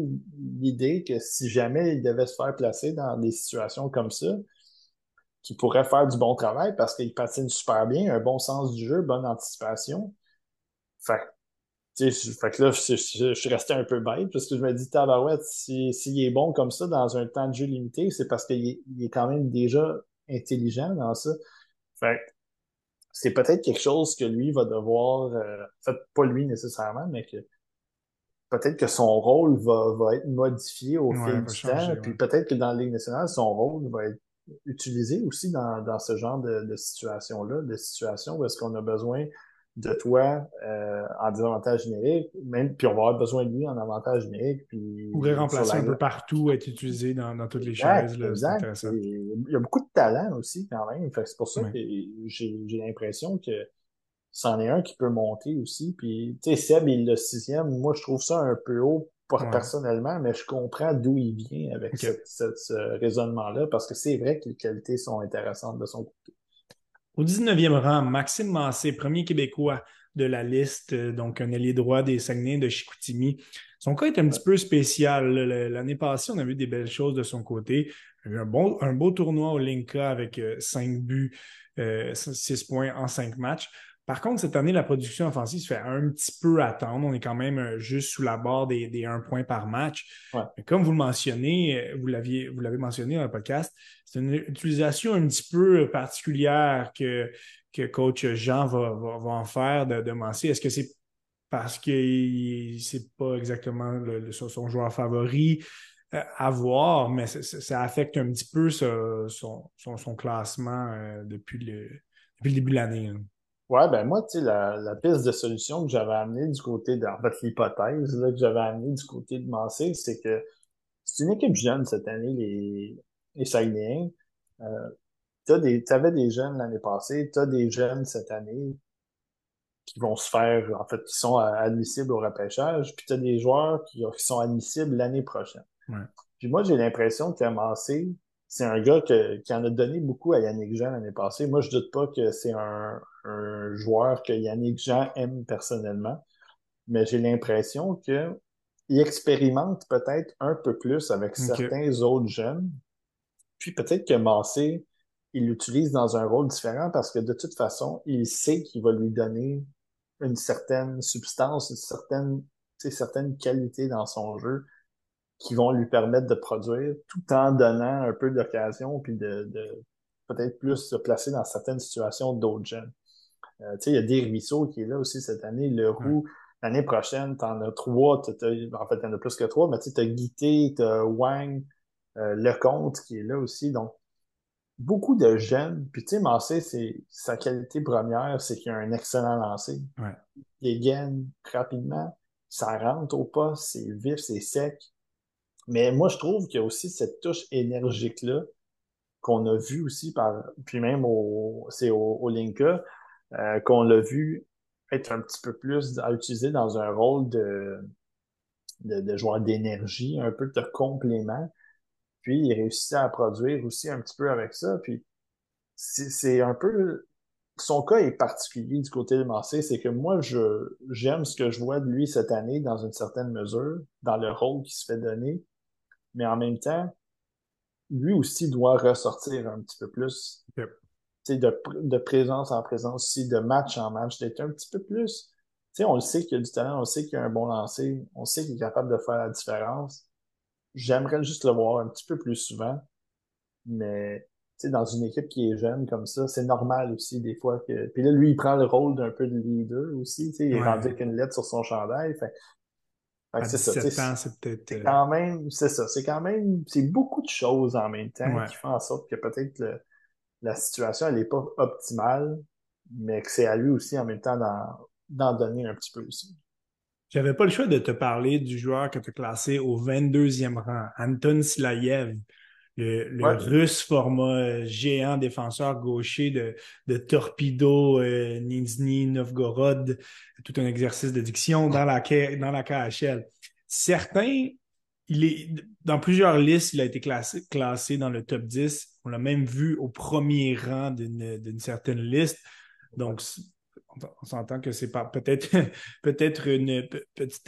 l'idée que si jamais il devait se faire placer dans des situations comme ça, qu'il pourrait faire du bon travail parce qu'il patine super bien, un bon sens du jeu, bonne anticipation. Fait, fait que là, je, suis resté un peu bête parce que je me dis, tabarouette, si- s'il est bon comme ça dans un temps de jeu limité, c'est parce qu'il est, quand même déjà intelligent dans ça. Fait c'est peut-être quelque chose que lui va devoir, euh, fait, pas lui nécessairement, mais que peut-être que son rôle va, va être modifié au Ouais, fil du changer, temps, puis ouais. peut-être que dans la Ligue nationale, son rôle va être utilisé aussi dans, dans ce genre de, de situation-là, de situation où est-ce qu'on a besoin de toi euh, en désavantage numérique, même, puis on va avoir besoin de lui en avantage numérique, puis pourrait remplacer la un peu partout, être utilisé dans, dans toutes les Exact, chaises. là, C'est exact. il y a beaucoup de talent aussi quand même. Fait que c'est pour ça Ouais. que j'ai j'ai l'impression que c'en est un qui peut monter aussi. Puis, tu sais, Seb, il est le sixième. Moi, je trouve ça un peu haut pas Ouais. personnellement, mais je comprends d'où il vient avec ce raisonnement-là, parce que c'est vrai que les qualités sont intéressantes de son côté. Au 19e rang, Maxime Massé, premier Québécois de la liste, euh, donc un ailier droit des Saguenay de Chicoutimi. Son cas est un petit peu spécial. L'année passée, on a vu des belles choses de son côté. Il y a eu un, bon, un beau tournoi au Linka avec 5 buts, 6 points en 5 matchs. Par contre, cette année, la production offensive se fait un petit peu attendre. On est quand même euh, juste sous la barre des, des 1 point par match. Ouais. Mais comme vous le mentionnez, euh, vous l'aviez, vous l'avez mentionné dans le podcast, c'est une utilisation un petit peu particulière que, que coach Jean va, va, va en faire de, de Massé. Est-ce que c'est parce que c'est pas exactement le- le- son, joueur favori euh, à voir, mais ça, affecte un petit peu ce- son, son, son classement euh, depuis, le, depuis le début de l'année. hein? Ouais, ben moi, tu sais, la, la piste de solution que j'avais amenée du côté de, en fait, l'hypothèse là, que j'avais amenée du côté de Massé, c'est que c'est une équipe jeune cette année, les, les Saguenayens. Euh, t'as des, t'avais des jeunes l'année passée, t'as des jeunes cette année qui vont se faire, en fait, qui sont admissibles au repêchage, puis t'as des joueurs qui, qui sont admissibles l'année prochaine. Ouais. Puis moi, j'ai l'impression que Massé, c'est un gars que- qui en a donné beaucoup à Yannick Jean l'année passée. Moi, je doute pas que c'est un, un joueur que Yannick Jean aime personnellement, mais j'ai l'impression que il expérimente peut-être un peu plus avec certains autres jeunes. Puis peut-être que Massé, il l'utilise dans un rôle différent parce que de toute façon, il sait qu'il va lui donner une certaine substance, une certaine, certaines qualités dans son jeu qui vont lui permettre de produire tout en donnant un peu d'occasion puis de, de, peut-être plus se placer dans certaines situations d'autres jeunes. Euh, tu sais, il y a des ruisseaux qui est là aussi cette année. Le Roux, l'année prochaine, tu en as trois. en fait, il y en a plus que trois, mais tu as Guité, tu as Wang, euh, Lecomte qui est là aussi. Donc, beaucoup de jeunes. Puis, tu sais, Massé, c'est sa qualité première, c'est qu'il a un excellent lancer. Ouais. Il gagne rapidement, ça rentre au pas, c'est vif, c'est sec. Mais moi, je trouve qu'il y a aussi cette touche énergique-là qu'on a vu aussi par, puis même au, c'est au, au Linka, euh, qu'on l'a vu être un petit peu plus à utiliser dans un rôle de, de, de joueur d'énergie, un peu de complément. Puis il réussit à produire aussi un petit peu avec ça. Puis c'est un peu son cas est particulier du côté de Massé, c'est que moi, je j'aime ce que je vois de lui cette année dans une certaine mesure, dans le rôle qui se fait donner, mais en même temps, lui aussi doit ressortir un petit peu plus de, de présence en présence aussi, de match en match, d'être un petit peu plus. on le sait qu'il y a du talent, on le sait qu'il a un bon lancer, on sait qu'il est capable de faire la différence. J'aimerais juste le voir un petit peu plus souvent. Mais dans une équipe qui est jeune comme ça, c'est normal aussi des fois que. Puis là, lui, il prend le rôle d'un peu de leader aussi. Il est rendu avec une lettre sur son chandail. Fait, c'est ça. c'est peut-être. Euh, quand même, c'est ça. C'est quand même. C'est beaucoup de choses en même temps qui font en sorte que peut-être la situation, elle n'est pas optimale, mais que c'est à lui aussi en même temps d'en donner un petit peu aussi. J'avais pas le choix de te parler du joueur que tu as classé au 22e rang, Anton Silayev, le, russe format euh, géant défenseur gaucher de, de Torpedo euh, Nizhny Novgorod, tout un exercice de diction dans la, dans la KHL. Certains, il est dans plusieurs listes, il a été classé, classé dans le top 10. On l'a même vu au premier rang d'une certaine liste. Donc, on s'entend que c'est pas peut-être peut-être une petite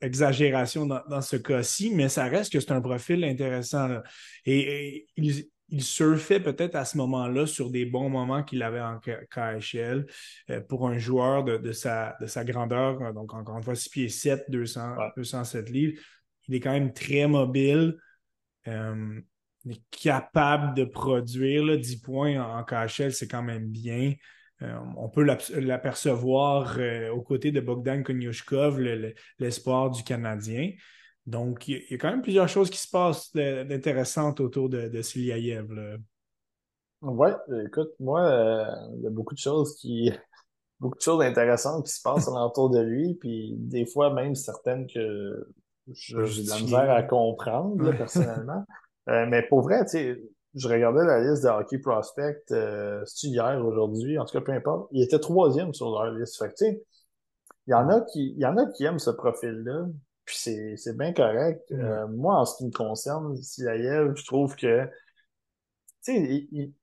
exagération dans, ce cas-ci, mais ça reste que c'est un profil intéressant. Et, il, surfait peut-être à ce moment-là sur des bons moments qu'il avait en KHL euh, pour un joueur de, sa, de sa grandeur, donc encore une fois 6 pieds 7, 200, 207 livres. Il est quand même très mobile. Euh, il est capable de produire 10 points en, en KHL, c'est quand même bien. Euh, on peut l'apercevoir euh, aux côtés de Bogdan Konyushkov, l'espoir du Canadien. Donc, il y, a quand même plusieurs choses qui se passent d'intéressantes autour de, de. Oui, écoute, moi, euh, il y a beaucoup de choses qui. beaucoup de choses intéressantes qui se passent autour de lui, puis des fois même certaines que j'ai de la misère à comprendre, personnellement. mais pour vrai, tu sais, je regardais la liste de Hockey Prospect, euh, hier, aujourd'hui, en tout cas, peu importe. Il était troisième sur leur liste. Fait que, tu sais, il y en a qui, il y en a qui aiment ce profil-là, puis c'est, c'est bien correct. Euh, moi, en ce qui me concerne, Silayev, je trouve que, tu sais, il,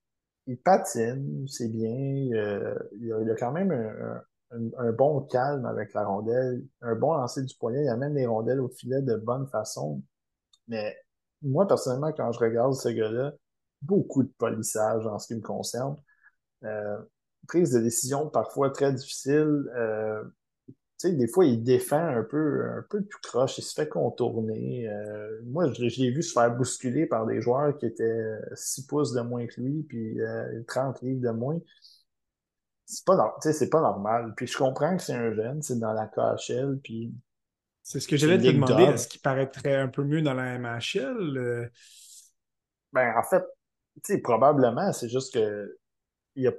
il, patine, c'est bien, euh, il, a, il, a, quand même un, un, un, bon calme avec la rondelle, un bon lancer du poignet, il amène les rondelles au filet de bonne façon. Mais moi, personnellement, quand je regarde ce gars-là, beaucoup de polissage en ce qui me concerne. Euh, prise de décision parfois très difficile. Euh, tu sais, des fois, il défend un peu, un peu tout croche, il se fait contourner. Euh, moi, je, l'ai vu se faire bousculer par des joueurs qui étaient 6 pouces de moins que lui, puis 30 livres de moins. C'est pas, c'est pas normal. Puis je comprends que c'est un jeune, c'est dans la KHL, puis... C'est ce que j'allais te demander. Est-ce qu'il paraîtrait un peu mieux dans la MHL? Ben, en fait, sais, probablement, c'est juste que il a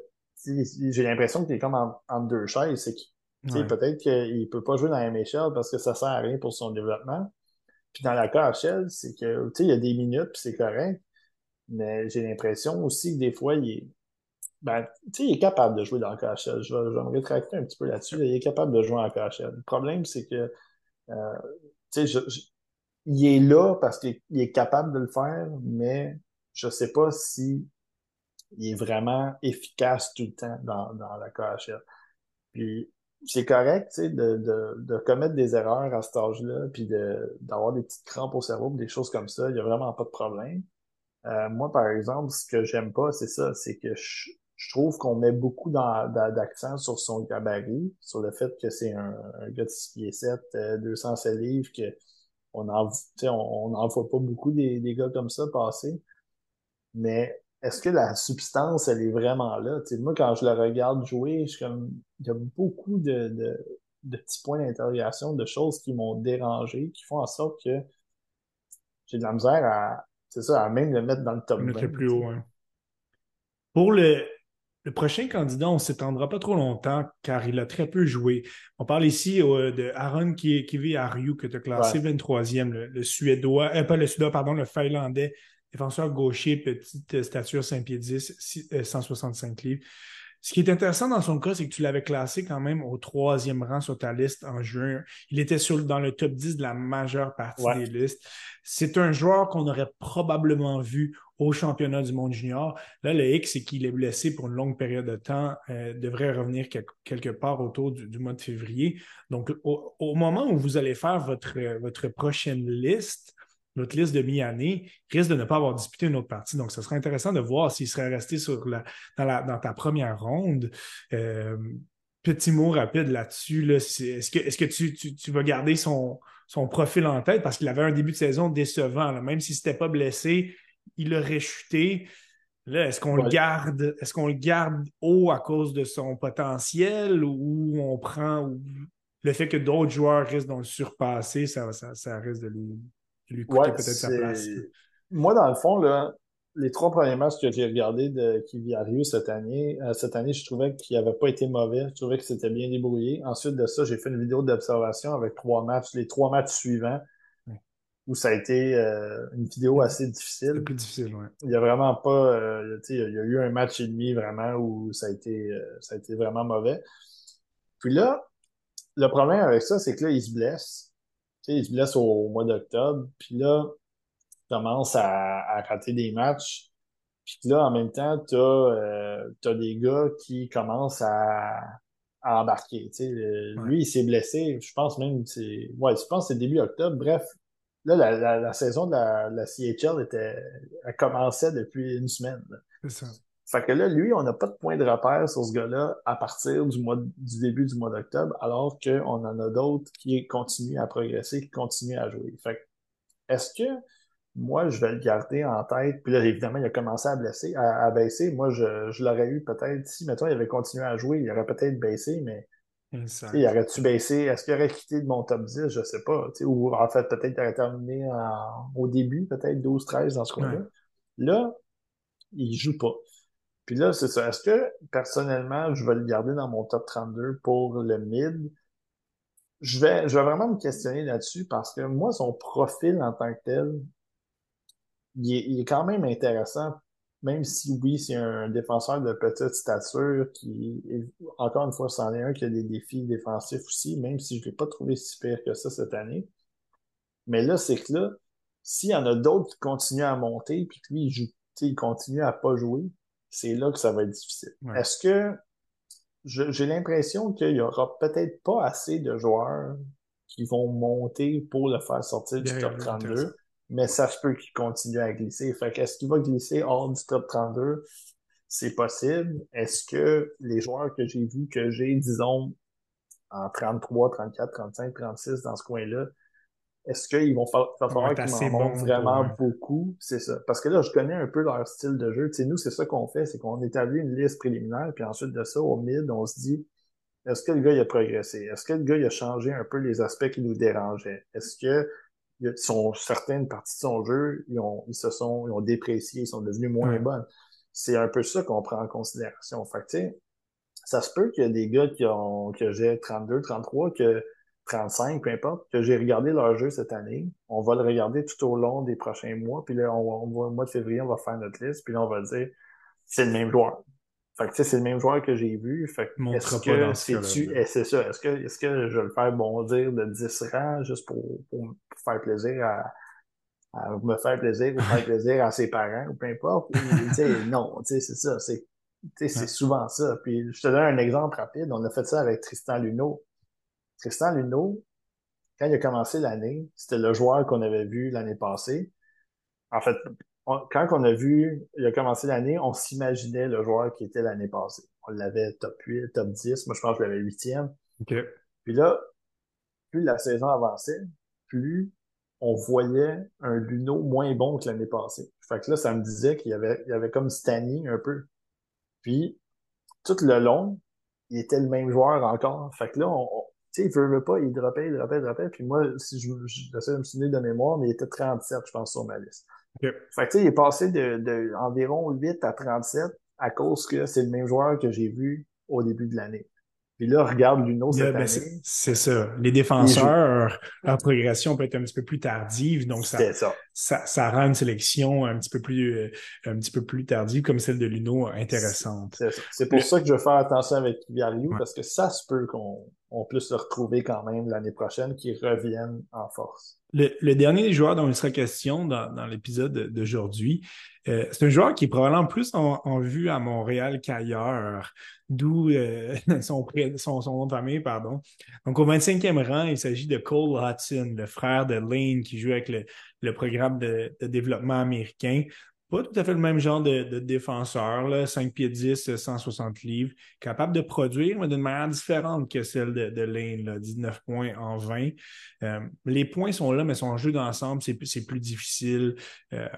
j'ai l'impression qu'il est comme en, deux chaises. C'est que peut-être qu'il peut pas jouer dans la MHL parce que ça sert à rien pour son développement. Puis dans la KHL, c'est que tu sais, il y a des minutes, puis c'est correct. Mais j'ai l'impression aussi que des fois, il est. Ben, tu sais, il est capable de jouer dans la KHL. Je vais, je vais me rétracter un petit peu là-dessus. Il est capable de jouer en KHL. Le problème, c'est que euh, tu sais, il est là parce qu'il est capable de le faire, mais je sais pas si il est vraiment efficace tout le temps dans, dans la KHL. Puis c'est correct, de, de, de, commettre des erreurs à cet âge-là, puis d'avoir des petites crampes au cerveau, des choses comme ça, il y a vraiment pas de problème. Euh, moi, par exemple, ce que j'aime pas, c'est ça, c'est que je, je trouve qu'on met beaucoup d'accent sur son gabarit, sur le fait que c'est un, un, gars de 6 pieds 7, 207 livres, que on en, on, on en voit pas beaucoup des, des gars comme ça passer. Mais est-ce que la substance, elle est vraiment là? moi, quand je le regarde jouer, je comme, il y a beaucoup de, de, petits points d'interrogation, de choses qui m'ont dérangé, qui font en sorte que j'ai de la misère à, c'est ça, à même le mettre dans le top le Mettre plus haut, hein. Pour le, le prochain candidat, on ne s'étendra pas trop longtemps car il a très peu joué. On parle ici euh, de Aaron Kivi Ariu que tu as classé 23e, le, Suédois, euh, pas le Suédois, pardon, le Finlandais, défenseur gaucher, petite stature 5 pieds 10, 165 livres. Ce qui est intéressant dans son cas, c'est que tu l'avais classé quand même au troisième rang sur ta liste en juin. Il était sur, dans le top 10 de la majeure partie des listes. C'est un joueur qu'on aurait probablement vu au championnat du monde junior. Là, le X, c'est qu'il est blessé pour une longue période de temps, euh, devrait revenir quelque part autour du, mois de février. Donc, au, au, moment où vous allez faire votre, votre prochaine liste, notre liste de mi-année, risque de ne pas avoir disputé une autre partie. Donc, ce serait intéressant de voir s'il serait resté sur la, dans, ta première ronde. Euh, petit mot rapide là-dessus. est-ce que, est que tu, vas garder son, son profil en tête? Parce qu'il avait un début de saison décevant. Même s'il ne s'était pas blessé, il aurait chuté. Là, est-ce qu'on le garde, est-ce qu'on le garde haut à cause de son potentiel ou on prend le fait que d'autres joueurs risquent de le surpasser, ça, ça, ça risque de lui lui peut-être sa place. Moi, dans le fond, là, les trois premiers matchs que j'ai regardés de Kivi cette année, euh, cette année, je trouvais qu'il n'avait pas été mauvais. Je trouvais que c'était bien débrouillé. Ensuite de ça, j'ai fait une vidéo d'observation avec trois matchs, les trois matchs suivants, où ça a été euh, une vidéo assez difficile. plus difficile, oui. Il n'y a vraiment pas, euh, il y a eu un match et demi vraiment où ça a été, ça a été vraiment mauvais. Puis là, le problème avec ça, c'est que là, il se blesse sais, il se blesse au, mois d'octobre, puis là, il commence à, à, rater des matchs. Puis là, en même temps, tu as, euh, des gars qui commencent à, à embarquer. Tu sais, Lui, il s'est blessé, je pense même, c'est ouais, je pense que c'est début octobre. Bref, là, la, la, saison de la, la CHL était, elle commençait depuis une semaine. C'est ça. Fait que là, lui, on n'a pas de point de repère sur ce gars-là à partir du mois du début du mois d'octobre, alors qu'on en a d'autres qui continuent à progresser, qui continuent à jouer. Fait que, est-ce que moi, je vais le garder en tête? Puis là, évidemment, il a commencé à blesser, à, baisser. Moi, je, je l'aurais eu peut-être, si, mettons, il avait continué à jouer, il aurait peut-être baissé, mais il aurait-tu baissé? Est-ce qu'il aurait quitté de mon top 10? Je sais pas. Ou en fait, peut-être il aurait terminé au début, peut-être 12-13 dans ce coin-là. Là, il joue pas. Puis là, c'est ça. Est-ce que personnellement, je vais le garder dans mon top 32 pour le mid? Je vais, je vais vraiment me questionner là-dessus parce que moi, son profil en tant que tel, il est, quand même intéressant, même si oui, c'est un défenseur de petite stature qui, encore une fois, c'en est un qui a des défis défensifs aussi, même si je ne l'ai pas trouvé si pire que ça cette année. Mais là, c'est que là, s'il y en a d'autres qui continuent à monter, puis que lui, il, il continue à pas jouer, c'est là que ça va être difficile. Est-ce que j'ai l'impression qu'il n'y aura peut-être pas assez de joueurs qui vont monter pour le faire sortir du top 32, mais ça se peut qu'il continue à glisser. Fait qu'est-ce qu'il va glisser hors du top 32? C'est possible. Est-ce que les joueurs que j'ai vus, que j'ai, disons, en 33, 34, 35, 36 dans ce coin-là, est-ce qu'ils vont faire, falloir qu'ils m'en montrent vraiment beaucoup? C'est ça. Parce que là, je connais un peu leur style de jeu. Tu sais, nous, c'est ça qu'on fait, c'est qu'on établit une liste préliminaire, puis ensuite de ça, au mid, on se dit, est-ce que le gars, il a progressé? Est-ce que le gars, il a changé un peu les aspects qui nous dérangeaient? Est-ce que sont, certaines parties de son jeu, ils, ont, ils se sont, ils ont déprécié, ils sont devenus moins bonnes? C'est un peu ça qu'on prend en considération. Fait que, ça se peut qu'il y a des gars qui ont, que j'ai 32, 33, que 35, peu importe, que j'ai regardé leur jeu cette année. On va le regarder tout au long des prochains mois. Puis là, on, va, au mois de février, on va faire notre liste. Puis là, on va dire, c'est le même joueur. Fait que, tu sais, c'est le même joueur que j'ai vu. Fait que, est-ce que c'est-tu, eh, c'est ça. Est-ce que, est-ce que je vais le faire bondir de 10 rangs juste pour, pour, faire plaisir à, à, me faire plaisir ou faire plaisir à ses parents ou peu importe? tu sais, non, tu sais, c'est ça. C'est, c'est souvent ça. Puis je te donne un exemple rapide. On a fait ça avec Tristan Luneau. Tristan Luneau, quand il a commencé l'année, c'était le joueur qu'on avait vu l'année passée. En fait, quand on a vu, il a commencé l'année, on s'imaginait le joueur qui était l'année passée. On l'avait top 8, top 10. Moi, je pense que je l'avais huitième. Okay. Puis là, plus la saison avançait, plus on voyait un Luno moins bon que l'année passée. Fait que là, ça me disait qu'il y avait, il y avait comme stagné un peu. Puis, tout le long, il était le même joueur encore. Fait que là, on, tu sais, il veut, veut pas, il dropait, il dropait, il dropait. Puis moi, si je, j'essaie de me souvenir de mémoire, mais il était 37, je pense, sur ma liste. Fait que, tu sais, il est passé de, de environ 8 à 37 à cause que c'est le même joueur que j'ai vu au début de l'année. Puis là, regarde Luno cette ben, année. C'est ça. Les défenseurs, leur progression peut être un petit peu plus tardive, donc ça, ça. ça, ça. rend une sélection un petit peu plus, euh, un petit peu plus tardive, comme celle de Luno, intéressante. C'est pour ça que je veux faire attention avec Viariou, parce que ça se peut qu'on on puisse se retrouver quand même l'année prochaine, qu'ils reviennent en force. Le, dernier joueur dont il sera question dans, l'épisode d'aujourd'hui, euh, c'est un joueur qui est probablement plus en, vue à Montréal qu'ailleurs, d'où euh, son, nom de famille, pardon. Donc, au 25e rang, il s'agit de Cole Hudson, le frère de Lane qui joue avec le, programme de, développement américain. Pas tout à fait le même genre de, de défenseur, là, 5 pieds 10, 160 livres, capable de produire, mais d'une manière différente que celle de, de Lane, là, 19 points en 20. Euh, les points sont là, mais son jeu d'ensemble, c'est plus difficile. Euh,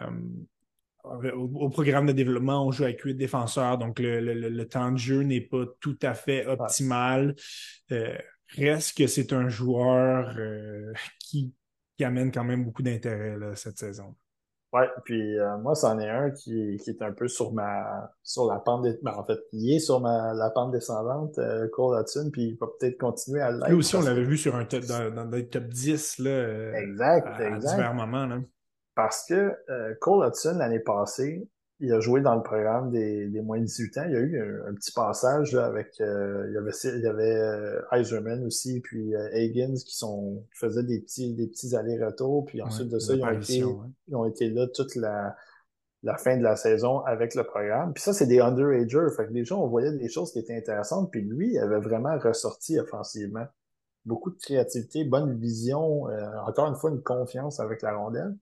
au, programme de développement, on joue avec huit défenseurs, donc le, temps de jeu n'est pas tout à fait optimal. Euh, reste que c'est un joueur qui, amène quand même beaucoup d'intérêt cette saison. Ouais, puis euh, moi, c'en est un qui, est un peu sur ma sur la pente ben, en fait, il est sur ma la pente descendante, Cole Hudson, puis il va peut-être continuer à l'être. Lui aussi, on l'avait vu sur un top dans, dans top 10 là, exact, à, exact. divers moments. Là. Parce que euh, Cole Hudson, l'année passée, il a joué dans le programme des, des moins de 18 ans. Il y a eu un, petit passage avec euh, il y avait il y avait euh, Eiserman aussi puis euh, Higgins qui sont qui faisaient des petits des petits allers-retours puis ensuite de ça ils ont été ils ont été là toute la la fin de la saison avec le programme. Puis ça c'est des underagers, fait que déjà on voyait des choses qui étaient intéressantes puis lui il avait vraiment ressorti offensivement. Beaucoup de créativité, bonne vision, encore une fois une confiance avec la rondelle.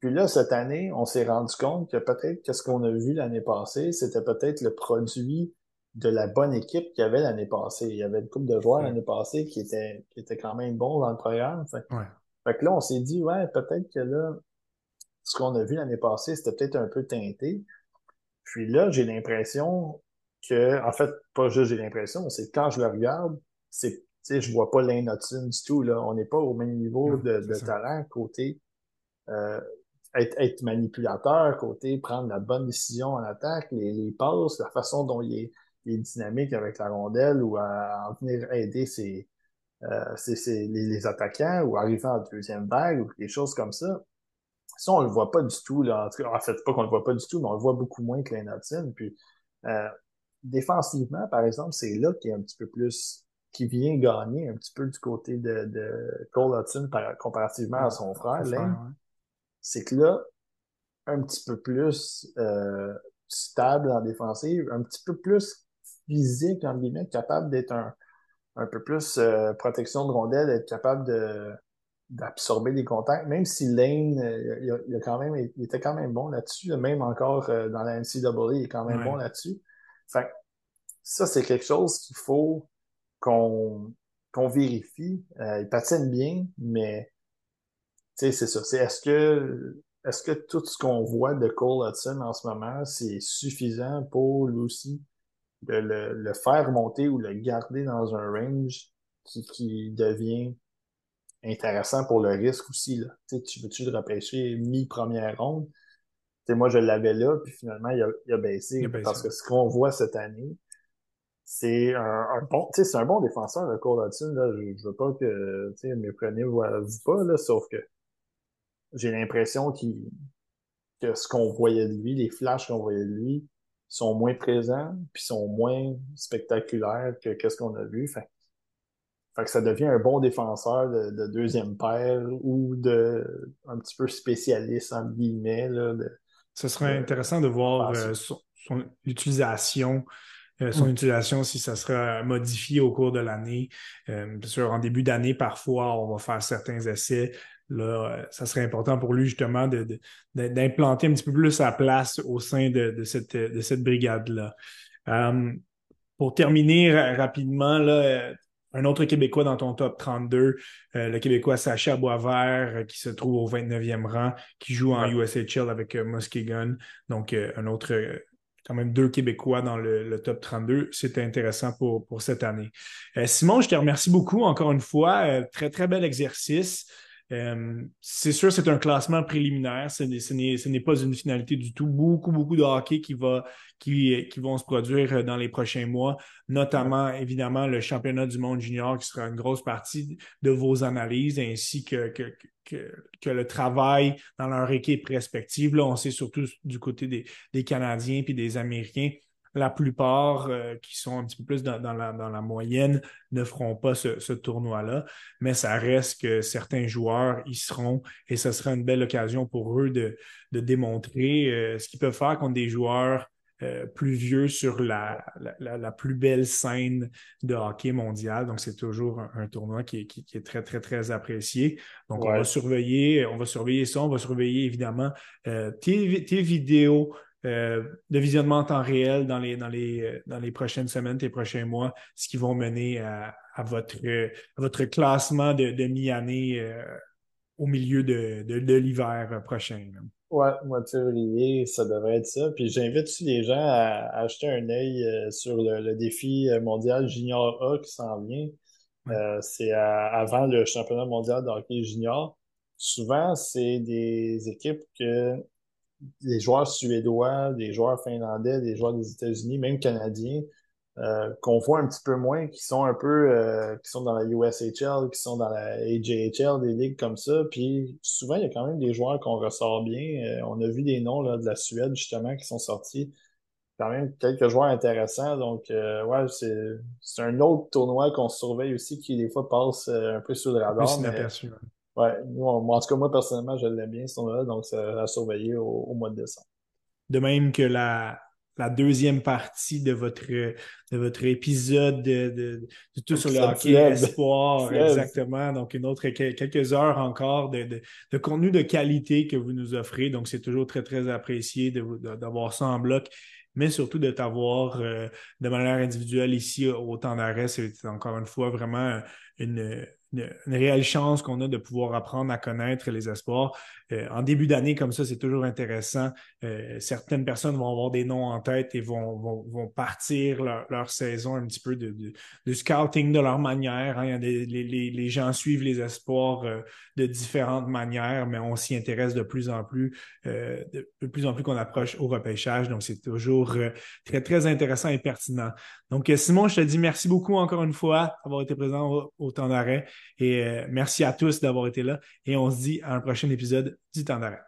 Puis là, cette année, on s'est rendu compte que peut-être que ce qu'on a vu l'année passée, c'était peut-être le produit de la bonne équipe qu'il y avait l'année passée. Il y avait une couple de joueurs l'année passée qui étaient, qui étaient quand même bons dans le programme. Fait, fait que là, on s'est dit, ouais, peut-être que là, ce qu'on a vu l'année passée, c'était peut-être un peu teinté. Puis là, j'ai l'impression que, en fait, pas juste j'ai l'impression, c'est quand je le regarde, c'est, tu sais, je vois pas l'Inotune du tout, là. On n'est pas au même niveau de, de talent côté, euh, être, manipulateur, côté prendre la bonne décision en attaque, les, les passes, la façon dont il est, dynamique avec la rondelle ou à, venir aider ses, euh, les, attaquants ou arriver en deuxième vague ou des choses comme ça. Ça, on le voit pas du tout. Là. En, fait, pas qu'on le voit pas du tout, mais on le voit beaucoup moins que Natine. Puis euh, défensivement, par exemple, c'est là qui est un petit peu plus qui vient gagner un petit peu du côté de, de Cole Hudson comparativement à son frère, c'est que là, un petit peu plus euh, stable en défensive, un petit peu plus physique, en guillemets, capable d'être un, un peu plus euh, protection de rondelle, être capable de d'absorber des contacts, même si Lane, euh, il, a, quand même, il était quand même bon là-dessus, même encore dans la NCAA, il est quand même bon là-dessus. Fait ça, c'est quelque chose qu'il faut qu'on qu'on vérifie. il patine bien, mais c'est ça. C'est est-ce que est-ce que tout ce qu'on voit de Cole Hudson en ce moment, c'est suffisant pour lui aussi de le, faire monter ou le garder dans un range qui, qui devient intéressant pour le risque aussi. Là? tu veux-tu le repêcher mi-première ronde? T'sais, moi, je l'avais là, puis finalement, il a, il a, baissé, Parce que ce qu'on voit cette année, c'est un, un, bon, c'est un bon défenseur, le Cole Hudson. Là. Je, je veux pas que mes premiers ne voient pas, là, sauf que j'ai l'impression qu'il que ce qu'on voyait de lui, les flashs qu'on voyait de lui, sont moins présents, puis sont moins spectaculaires que qu'est-ce qu'on a vu. Fait, fait, que ça devient un bon défenseur de, deuxième paire ou de un petit peu spécialiste en guillemets. Là, Ce serait intéressant de voir euh, son, utilisation euh, son mm. utilisation si ça sera modifié au cours de l'année. Euh, bien sûr, en début d'année, parfois, on va faire certains essais. Là, euh, ça serait important pour lui justement d'implanter un petit peu plus sa place au sein de, cette, de cette brigade-là. pour terminer rapidement, là, un autre Québécois dans ton top 32, le Québécois Sacha Boisvert, qui se trouve au 29e rang, qui joue en USHL avec Muskegon. Donc, un autre quand même deux Québécois dans le, top 32. C'était intéressant pour, pour cette année. Euh, Simon, je te remercie beaucoup encore une fois. Euh, très, très bel exercice. Euh, c'est sûr, c'est un classement préliminaire. Ce n'est pas une finalité du tout. Beaucoup, beaucoup de hockey qui, va, qui, qui vont se produire dans les prochains mois, notamment, évidemment, le championnat du monde junior qui sera une grosse partie de vos analyses ainsi que, que, que, le travail dans leur équipe respective. Là, on sait surtout du côté des, des Canadiens puis des Américains la plupart euh, qui sont un petit peu plus dans, la, moyenne ne feront pas ce, tournoi-là, mais ça reste que certains joueurs y seront et ce sera une belle occasion pour eux de, démontrer euh, ce qu'ils peuvent faire contre des joueurs euh, plus vieux sur la, plus belle scène de hockey mondial. Donc, c'est toujours un, tournoi qui est, très, très, très apprécié. Donc, on va surveiller, on va surveiller ça, on va surveiller évidemment tes, tes vidéos euh, de visionnement en temps réel dans les, dans, les, euh, dans les prochaines semaines, les prochains mois, ce qui vont mener à, votre, votre classement de, de mi-année euh, au milieu de, de, l'hiver prochain. Ouais, mois de février, ça devrait être ça. Puis j'invite aussi les gens à, acheter un œil sur le, défi mondial Junior A qui s'en vient. c'est avant le championnat mondial de hockey junior. Souvent, c'est des équipes que des joueurs suédois, des joueurs finlandais, des joueurs des États-Unis, même canadiens, euh, qu'on voit un petit peu moins, qui sont un peu, euh, qui sont dans la USHL, qui sont dans la AJHL, des ligues comme ça. Puis souvent, il y a quand même des joueurs qu'on ressort bien. Euh, on a vu des noms là, de la Suède, justement, qui sont sortis. Quand même quelques joueurs intéressants. Donc, ouais, c'est un autre tournoi qu'on surveille aussi, qui des fois passe un peu sous le radar. Mais, Ouais, en tout cas, moi, personnellement, je l'aime bien, ce tournoi-là, donc ça a surveillé au, mois de décembre. De même que la, la deuxième partie de votre, de votre épisode de, de, tout sur le hockey espoir, exactement. Donc, une autre quelques heures encore de, de, contenu de qualité que vous nous offrez. Donc, c'est toujours très, très apprécié d'avoir ça en bloc mais surtout de t'avoir euh, de manière individuelle ici au temps d'arrêt. C'est encore une fois vraiment une, une, réelle chance qu'on a de pouvoir apprendre à connaître les espoirs. Euh, en début d'année, comme ça, c'est toujours intéressant. Euh, certaines personnes vont avoir des noms en tête et vont, vont, vont partir leur, saison un petit peu de, de, scouting de leur manière. Hein. les, gens suivent les espoirs euh, de différentes manières, mais on s'y intéresse de plus en plus, de, plus en plus qu'on approche au repêchage. Donc, c'est toujours très, très intéressant et pertinent. Donc, Simon, je te dis merci beaucoup encore une fois d'avoir été présent au temps d'arrêt. Et merci à tous d'avoir été là. Et on se dit à un prochain épisode du temps d'arrêt.